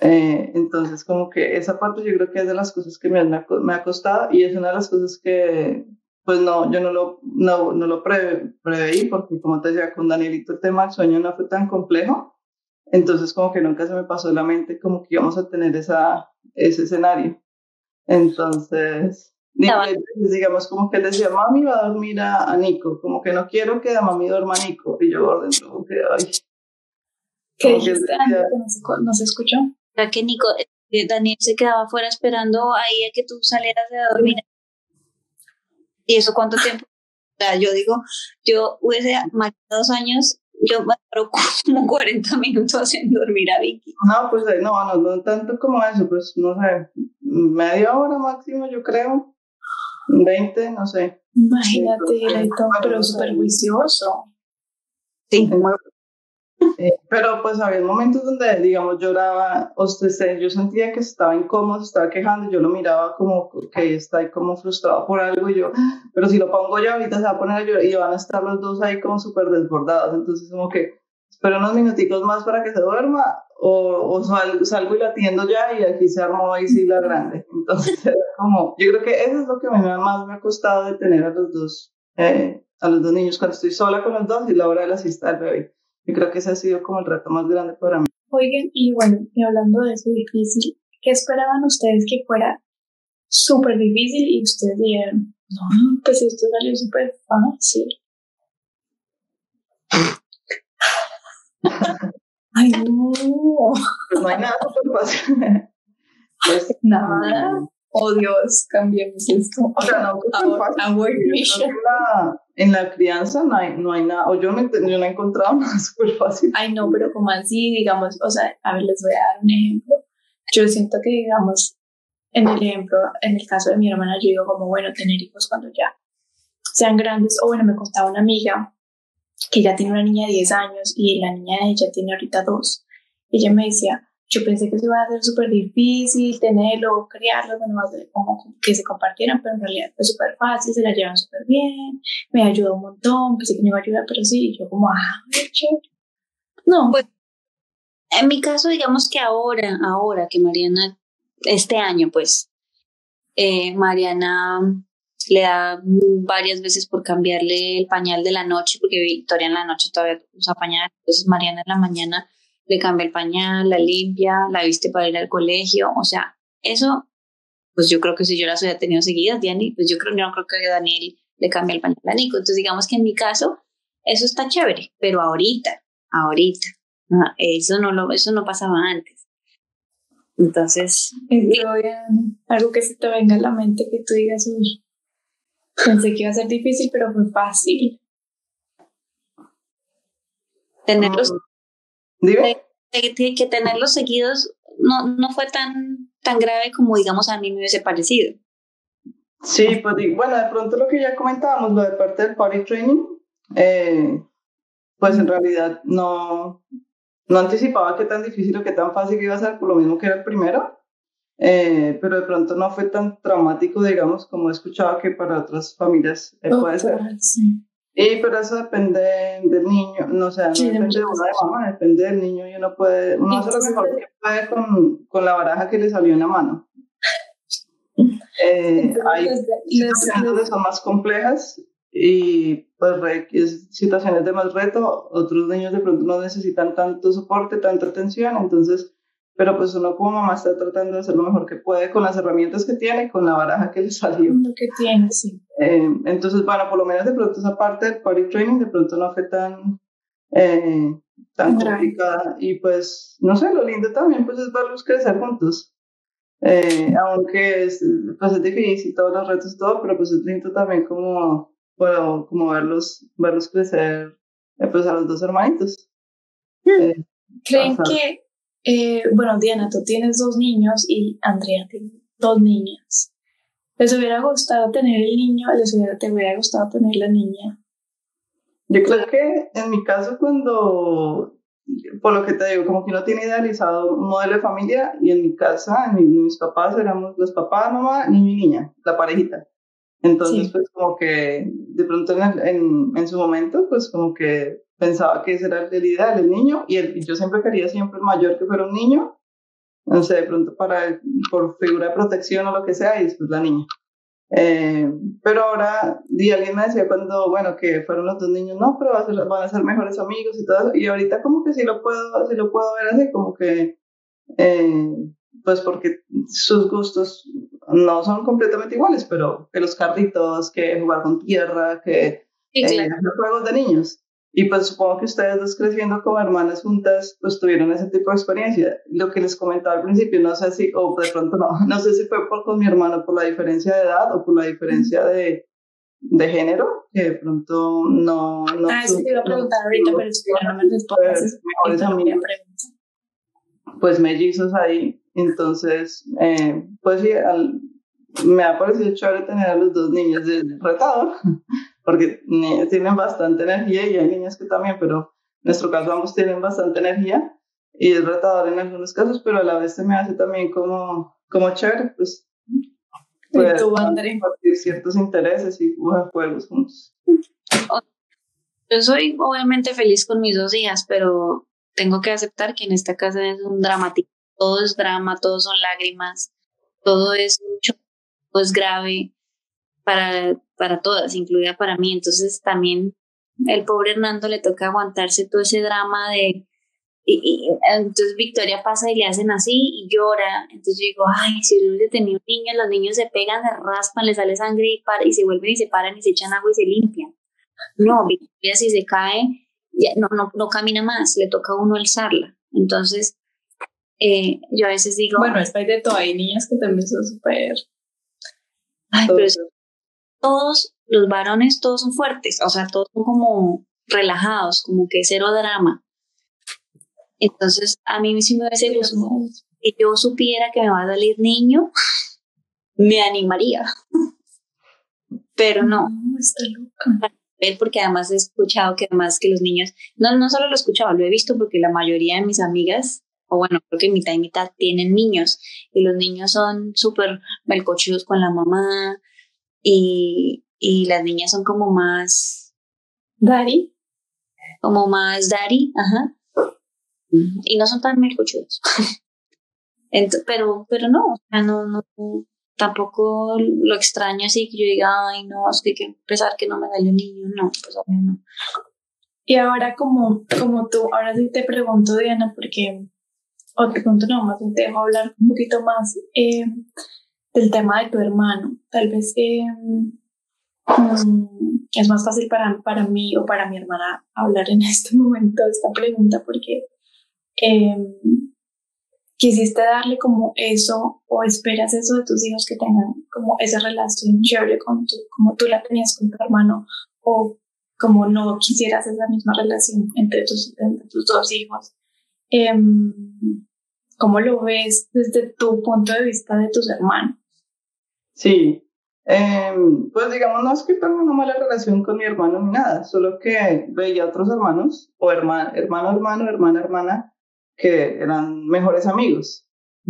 Eh, entonces, como que esa parte yo creo que es de las cosas que me, me ha costado y es una de las cosas que, pues no, yo no lo, no, no lo preveí porque como te decía, con Danielito el tema del sueño no fue tan complejo, entonces como que nunca se me pasó en la mente como que íbamos a tener esa, ese escenario. Entonces, digamos como que él decía, mami va a dormir a, Nico, como que no quiero que a mami duerma a Nico, y yo por dentro como que, ay. ¿Qué dijiste? no, se, escuchó. ¿Para que Nico, eh, Daniel se quedaba afuera esperando ahí a que tú salieras a dormir? ¿Y eso cuánto tiempo? O sea, yo digo, yo hubiese más de dos años, yo me paro como 40 minutos en dormir a Vicky. No, pues no, no, no tanto como eso, pues no sé, media hora máximo yo creo, 20, no sé. Imagínate, pero súper juicioso. Sí, muy pero pues había momentos donde, digamos, lloraba, o sea, yo sentía que estaba incómodo, estaba quejando, yo lo miraba como que está ahí como frustrado por algo y yo, pero si lo pongo yo ahorita se va a poner a llorar y van a estar los dos ahí como súper desbordados, entonces como que espero unos minuticos más para que se duerma o, o salgo y la atiendo ya y aquí se armó ahí sí la grande. Entonces como, yo creo que eso es lo que a mí más me ha costado de tener a los dos, eh, a los dos niños cuando estoy sola con los dos y la hora de la siesta del bebé y creo que ese ha sido como el reto más grande para mí. Oigan, y bueno, y hablando de eso difícil, ¿qué esperaban ustedes que fuera súper difícil y ustedes dijeron, no, pues esto salió súper fácil? Ay, no. Pues no hay nada súper fácil. Pues nada oh Dios, cambiemos esto. O sea, no, En la, crianza no hay, no hay nada, o yo no, yo no he encontrado nada súper fácil. Ay, no, pero como así, digamos, o sea, a ver, les voy a dar un ejemplo. Yo siento que, digamos, en el ejemplo, en el caso de mi hermana, yo digo como, bueno, tener hijos cuando ya sean grandes, o bueno, me contaba una amiga que ya tiene una niña de 10 años y la niña de ella tiene ahorita dos. Ella me decía, yo pensé que se iba a ser súper difícil tenerlo, criarlo, bueno, como que se compartieran, pero en realidad fue súper fácil, se la llevan súper bien, me ayudó un montón, pensé que me iba a ayudar, pero sí, yo como, ah. No. Pues, en mi caso, digamos que ahora, ahora que Mariana, este año, pues, eh, Mariana le da varias veces por cambiarle el pañal de la noche, porque Victoria en la noche todavía usa pañal, entonces Mariana en la mañana le cambia el pañal, la limpia, la viste para ir al colegio, o sea, eso, pues yo creo que si yo las hubiera tenido seguidas, Diani, pues yo creo, yo no creo que Daniel le cambie el pañal a Nico, entonces digamos que en mi caso, eso está chévere, pero ahorita, ahorita, eso no lo, eso no pasaba antes. Entonces, algo que se te venga a la mente que tú digas, uy, pensé que iba a ser difícil, pero fue fácil. Tenerlos, ¿Dime? Que, tenerlos seguidos no, no fue tan, tan grave como, digamos, a mí me hubiese parecido. Sí, pues bueno, de pronto lo que ya comentábamos, lo de parte del party training, eh, pues en realidad no, no anticipaba qué tan difícil o qué tan fácil iba a ser, por lo mismo que era el primero. eh, pero de pronto no fue tan traumático, digamos, como he escuchado que para otras familias eh, puede ser. Sí. Y pero eso depende del niño, no, o sea, no Sí, de depende de una de mamá, depende del niño. Y uno puede, uno hace lo mejor que puede con, con la baraja que le salió en la mano. Eh, Entonces, hay les- situaciones donde son más complejas y pues re- es situaciones de más reto, otros niños de pronto no necesitan tanto soporte, tanta atención, entonces, pero pues uno como mamá está tratando de hacer lo mejor que puede con las herramientas que tiene, con la baraja que le salió. lo que tiene, sí. Eh, entonces, bueno, por lo menos de pronto esa parte del party training de pronto no fue tan, eh, tan complicada. Y pues, no sé, lo lindo también pues es verlos crecer juntos. Eh, aunque es, pues es difícil, todos los retos y todo, pero pues es lindo también como, bueno, como verlos, verlos crecer pues a los dos hermanitos. Eh, ¿Creen que, eh, bueno, Diana, tú tienes dos niños y Andrea tiene dos niñas? ¿Les hubiera gustado tener el niño? ¿Les hubiera, te hubiera gustado tener la niña? Yo creo que en mi caso cuando, por lo que te digo, como que uno tiene idealizado un modelo de familia y en mi casa, en mi- mis papás éramos los papás, mamá, niño y niña, la parejita. Entonces, Sí. pues como que de pronto en, en, en su momento, pues como que pensaba que ese era el ideal, el niño, y, el, yo siempre quería siempre el mayor que fuera un niño, no sé, de pronto para, por figura de protección o lo que sea, y después la niña. Eh, pero ahora, y alguien me decía cuando, bueno, que fueron los dos niños, no, pero va a ser- van a ser mejores amigos y todo eso. Y ahorita como que sí lo puedo, sí lo puedo ver así, como que, eh, pues porque sus gustos no son completamente iguales, pero que los carritos, que jugar con tierra, que Sí, eh, los juegos de niños. Y pues supongo que ustedes dos creciendo como hermanas juntas, pues tuvieron ese tipo de experiencia. Lo que les comentaba al principio, no sé si, o de pronto no, no sé si fue por, con mi hermano por la diferencia de edad o por la diferencia de, de género, que de pronto no... no Ah, eso te iba a preguntar ahorita, pero ya no me respondes. mejores pregunta, no voy a amigos preguntar. pues mellizos ahí. Entonces, eh, pues sí, al- me ha parecido chévere tener a los dos niños de retador, porque ni- tienen bastante energía y hay niñas que también, pero en nuestro caso ambos tienen bastante energía y es retador en algunos casos, pero a la vez se me hace también como, como chévere, pues poder tú, compartir ciertos intereses y jugar juegos juntos. Yo soy obviamente feliz con mis dos hijas, pero tengo que aceptar que en esta casa es un dramático. Todo es drama, todo son lágrimas, todo es mucho, todo es grave para, para todas, incluida para mí. Entonces también el pobre Hernando le toca aguantarse todo ese drama de... Y, y entonces Victoria pasa y le hacen así y llora. Entonces yo digo, ay, si yo hubiese tenido un niño, los niños se pegan, se raspan, le sale sangre y, para, y se vuelven y se paran y se echan agua y se limpian. No, Victoria si se cae, ya no, no, no camina más, le toca a uno alzarla. Entonces, eh, yo a veces digo, Bueno, es de todo. Hay niñas que también son súper. ay, pero todos los varones, todos son fuertes, o sea, todos son como relajados, como que cero drama. Entonces, a mí sí me hubiese gustado si yo supiera que me va a salir niño, me animaría. Pero no, No, está loca. porque además he escuchado que además que los niños, no, no solo lo he escuchado, lo he visto porque la mayoría de mis amigas, o bueno, creo que mitad y mitad tienen niños y los niños son súper melcochudos con la mamá y, y las niñas son como más, Dari, como más daddy, ajá, y no son tan melcochudos. Ent- pero, pero no, no, no, tampoco lo extraño así que yo diga, ay, no, es que hay que empezar que no me salió un niño, no, pues obvio no. Y ahora como, como tú, ahora sí te pregunto, Diana, porque, o te pregunto no, más bien te dejo hablar un poquito más eh, del tema de tu hermano. Tal vez eh, mm, es más fácil para, para mí o para mi hermana hablar en este momento de esta pregunta porque eh, quisiste darle como eso o esperas eso de tus hijos que tengan como esa relación chévere con tu, como tú la tenías con tu hermano o como no quisieras esa misma relación entre tus, tus dos hijos. Em, ¿Cómo lo ves desde tu punto de vista de tus hermanos? Sí, Em, pues digamos, no es que tenga una mala relación con mi hermano ni nada, solo que veía otros hermanos, o hermano, hermano, hermano, hermana, hermana, que eran mejores amigos.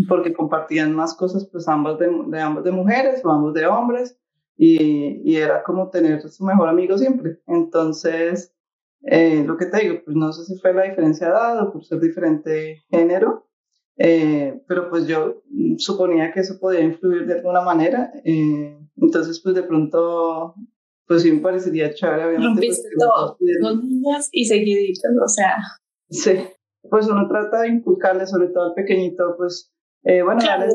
porque compartían más cosas, pues ambas de, de de mujeres o ambos de hombres, y, y, era como tener su mejor amigo siempre. Entonces, eh, lo que te digo, pues no sé si fue la diferencia de edad o por ser diferente género, eh, pero pues yo suponía que eso podía influir de alguna manera. Eh, entonces, pues de pronto, pues sí me parecería chévere. Pues, Rompiste todo, dos niñas y seguiditos, o sea. Sí, pues uno trata de inculcarle, sobre todo al pequeñito, pues, eh, bueno, claro,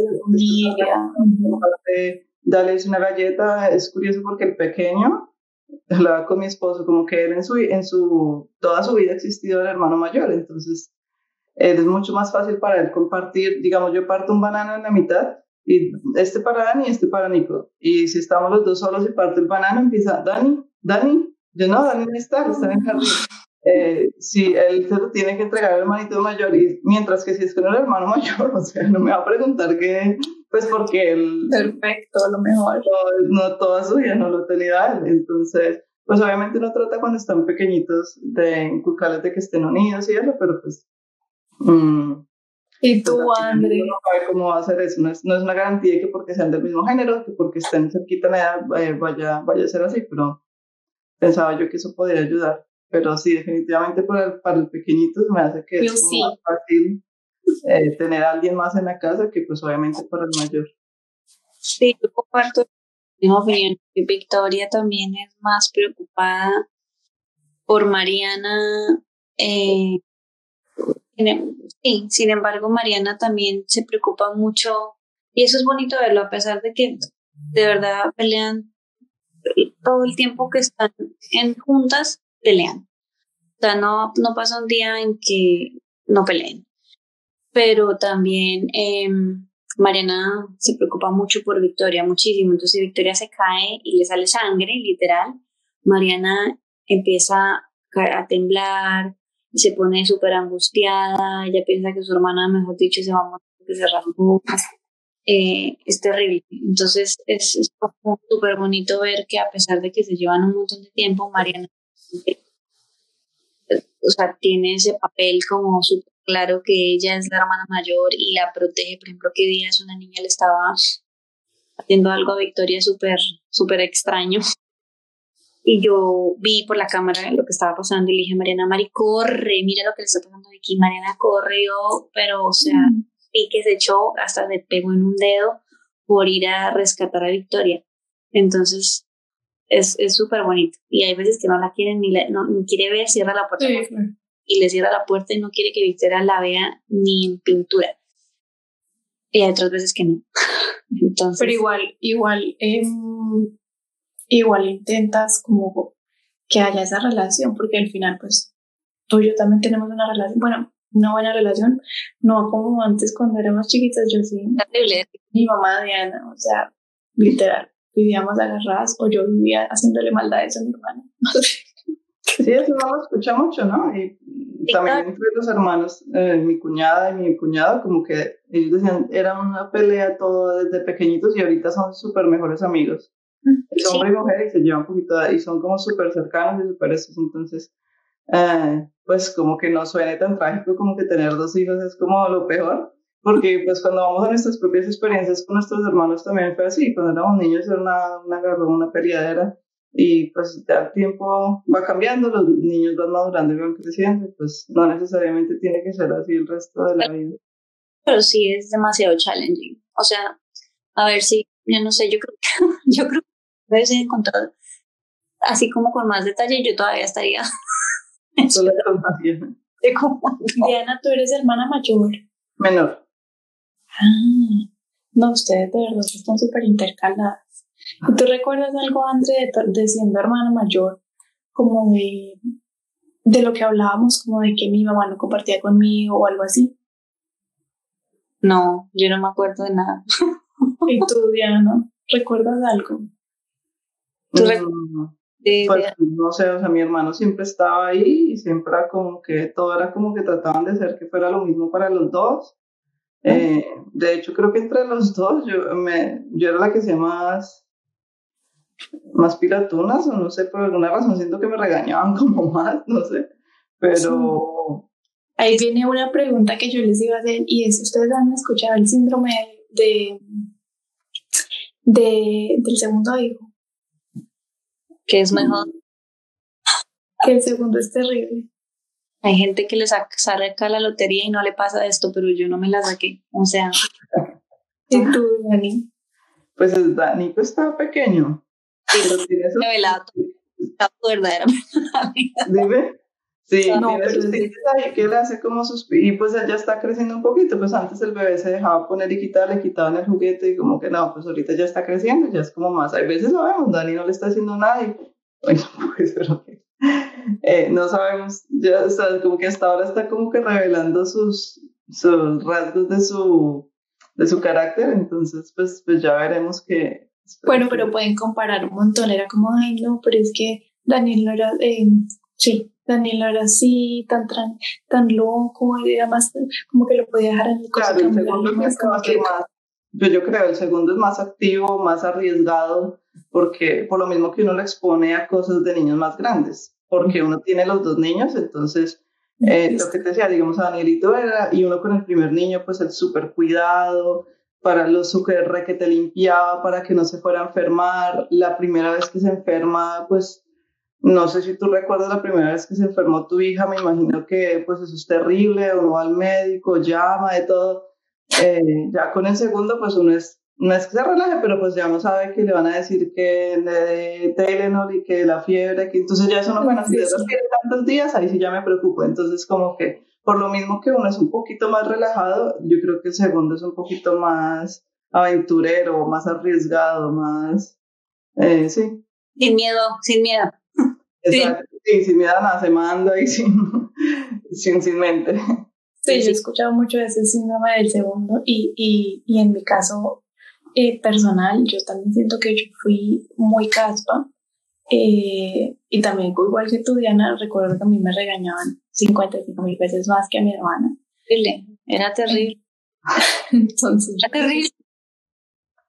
darles una galleta. Es curioso porque el pequeño, hablaba con mi esposo, como que él en su, en su, toda su vida ha existido el hermano mayor, entonces es mucho más fácil para él compartir, digamos, yo parto un banano en la mitad y este para Dani y este para Nico. Y si estamos los dos solos y parto el banano, empieza Dani, Dani, yo no, Dani no está, está en el jardín. Eh, si él se lo tiene que entregar al hermanito mayor, y mientras que si es con el hermano mayor, o sea, no me va a preguntar qué, pues porque él... Perfecto, lo mejor. No, no toda su vida no lo tenía él, entonces, pues obviamente uno trata cuando están pequeñitos de inculcarles de que estén unidos y eso, pero pues Mm. Y tú, André. No sabe cómo va a hacer eso. No es, no es, una garantía que porque sean del mismo género, que porque estén cerquita en edad eh, vaya, vaya a ser así, pero pensaba yo que eso podría ayudar. Pero sí, definitivamente para el, para el pequeñito se me hace que es más fácil eh, tener a alguien más en la casa que pues obviamente para el mayor. Sí, yo comparto mi opinión. Victoria también es más preocupada por Mariana eh, Sí, sin embargo, Mariana también se preocupa mucho y eso es bonito verlo, a pesar de que de verdad pelean todo el tiempo que están en juntas, pelean. O sea, no, no pasa un día en que no peleen. Pero también em, Mariana se preocupa mucho por Victoria, muchísimo. Entonces, Victoria se cae y le sale sangre, literal. Mariana empieza a temblar, se pone súper angustiada, ella piensa que su hermana, mejor dicho, se va a morir porque se rasgó. Eh, es terrible. Entonces es súper bonito ver que a pesar de que se llevan un montón de tiempo, Mariana o sea, tiene ese papel como súper claro que ella es la hermana mayor y la protege. Por ejemplo, que días una niña le estaba haciendo algo a Victoria súper, súper extraño y yo vi por la cámara lo que estaba pasando y le dije, Mariana, Mari, corre, mira lo que le está pasando aquí. Mariana corrió, pero, o sea, vi que se echó, hasta se pegó en un dedo por ir a rescatar a Victoria. Entonces, es súper bonito. Y hay veces que no la quieren ni, no, ni quiere ver, cierra la puerta. Y le cierra la puerta y no quiere que Victoria la vea ni en pintura. Y hay otras veces que no. Entonces, Pero igual, igual, eh, igual intentas como que haya esa relación, porque al final, pues, tú y yo también tenemos una relación, bueno, una buena relación, no como antes cuando éramos chiquitas, yo sí. Mi mamá Diana, o sea, literal, vivíamos agarradas o yo vivía haciéndole maldades a mi hermana. Sí, eso no lo escucha mucho, ¿no? Y también entre los hermanos, eh, mi cuñada y mi cuñado, como que ellos decían, era una pelea todo desde pequeñitos y ahorita son súper mejores amigos. Es hombre y mujer y se llevan un poquito y son como súper cercanos y súper estos. Entonces, eh, pues como que no suene tan trágico como que tener dos hijos es como lo peor. Porque pues cuando vamos a nuestras propias experiencias con nuestros hermanos también fue así. Cuando éramos niños era una, una una peleadera. Y pues el tiempo va cambiando, los niños van madurando y van creciendo. Pues no necesariamente tiene que ser así el resto de la vida. Pero sí es demasiado challenging. O sea, a ver si, yo no sé, yo creo que, yo creo he encontrado así como con más detalle, yo todavía estaría. Diana, tú eres hermana mayor. Menor. Ah, no, ustedes de verdad están súper intercaladas. ¿Tú recuerdas algo antes de, siendo hermana mayor? Como de, de lo que hablábamos, como de que mi mamá no compartía conmigo o algo así. No, yo no me acuerdo de nada. ¿Y tú, Diana, recuerdas algo? Mm, pues, no sé, o sea, mi hermano siempre estaba ahí y siempre era como que todo era como que trataban de hacer que fuera lo mismo para los dos. Eh, de hecho, creo que entre los dos yo, me, yo era la que hacía más, más pilatunas, o no sé, por alguna razón siento que me regañaban como más, no sé, pero... Ahí viene una pregunta que yo les iba a hacer y es, ¿ustedes han escuchado el síndrome de, de del segundo hijo? Que es mejor. Que el segundo es terrible. Hay gente que le saca, acá la lotería y no le pasa esto, pero yo no me la saqué. O sea. ¿Y tú, Dani? Pues el Dani está pequeño. Sí, lo tiene revelado. Está verdaderamente. Dime. Sí, no, tiene sus ahí que él hace como sus... Y pues él ya está creciendo un poquito, pues antes el bebé se dejaba poner y quitar, le quitaban el juguete y como que no, pues ahorita ya está creciendo, ya es como más... Hay veces lo vemos, Dani no le está haciendo nada y... Bueno, pues, pero eh, no sabemos, ya está, como que hasta ahora está como que revelando sus, sus rasgos de su, de su carácter, entonces pues, pues ya veremos que... Bueno, pero pueden comparar un montón, era como, ay no, pero es que Daniel no era... Eh, sí, Daniel era así, tan, tan, tan loco, y además como que lo podía dejar en el Claro, el segundo más, como que... más, yo, yo creo, el segundo es más activo, más arriesgado, porque por lo mismo que uno lo expone a cosas de niños más grandes, porque uno tiene los dos niños, entonces eh, lo que te decía, digamos, a Danielito era, y uno con el primer niño, pues el súper cuidado, para los super que te limpiaba, para que no se fuera a enfermar, la primera vez que se enferma, pues no sé si tú recuerdas la primera vez que se enfermó tu hija, me imagino que pues eso es terrible, uno va al médico, llama, de todo. Eh, ya con el segundo, pues uno es, no es que se relaje, pero pues ya no sabe que le van a decir que le de Tylenol y que la fiebre, que entonces ya eso no, bueno, si eso tantos días, ahí sí ya me preocupo. Entonces como que por lo mismo que uno es un poquito más relajado, yo creo que el segundo es un poquito más aventurero, más arriesgado, más, eh, sí. Sin miedo, sin miedo. Exacto. Sí, sin miedo a nada, se manda y sin, sin, sin mente. Sí, yo he escuchado mucho de ese síndrome del segundo y, y, y en mi caso eh, personal, yo también siento que yo fui muy caspa eh, y también igual que tú, Diana, recuerdo que a mí me regañaban 55 mil veces más que a mi hermana. Era terrible. Entonces, era terrible.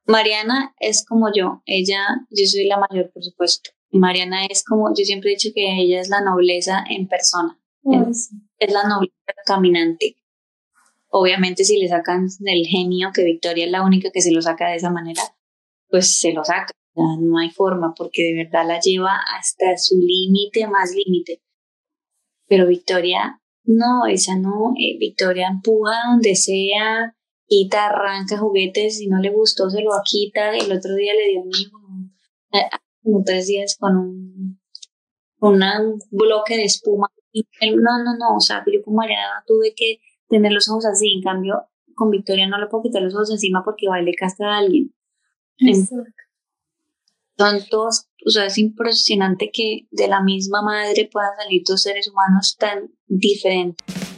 Mariana es como yo, ella, yo soy la mayor, por supuesto. Mariana es como, yo siempre he dicho que ella es la nobleza en persona, es, la nobleza caminante. Obviamente si le sacan el genio, que Victoria es la única que se lo saca de esa manera, pues se lo saca, no hay forma, porque de verdad la lleva hasta su límite más límite. Pero Victoria, no, esa no, eh, Victoria empuja donde sea, quita, arranca juguetes, si no le gustó se lo quita, el otro día le dio un, como tres días con un, un bloque de espuma. no, no, no, o sea, yo como Mariana tuve que tener los ojos así, en cambio con Victoria no le puedo quitar los ojos encima porque a casca a alguien. Son todos, o sea, es impresionante que de la misma madre puedan salir dos seres humanos tan diferentes.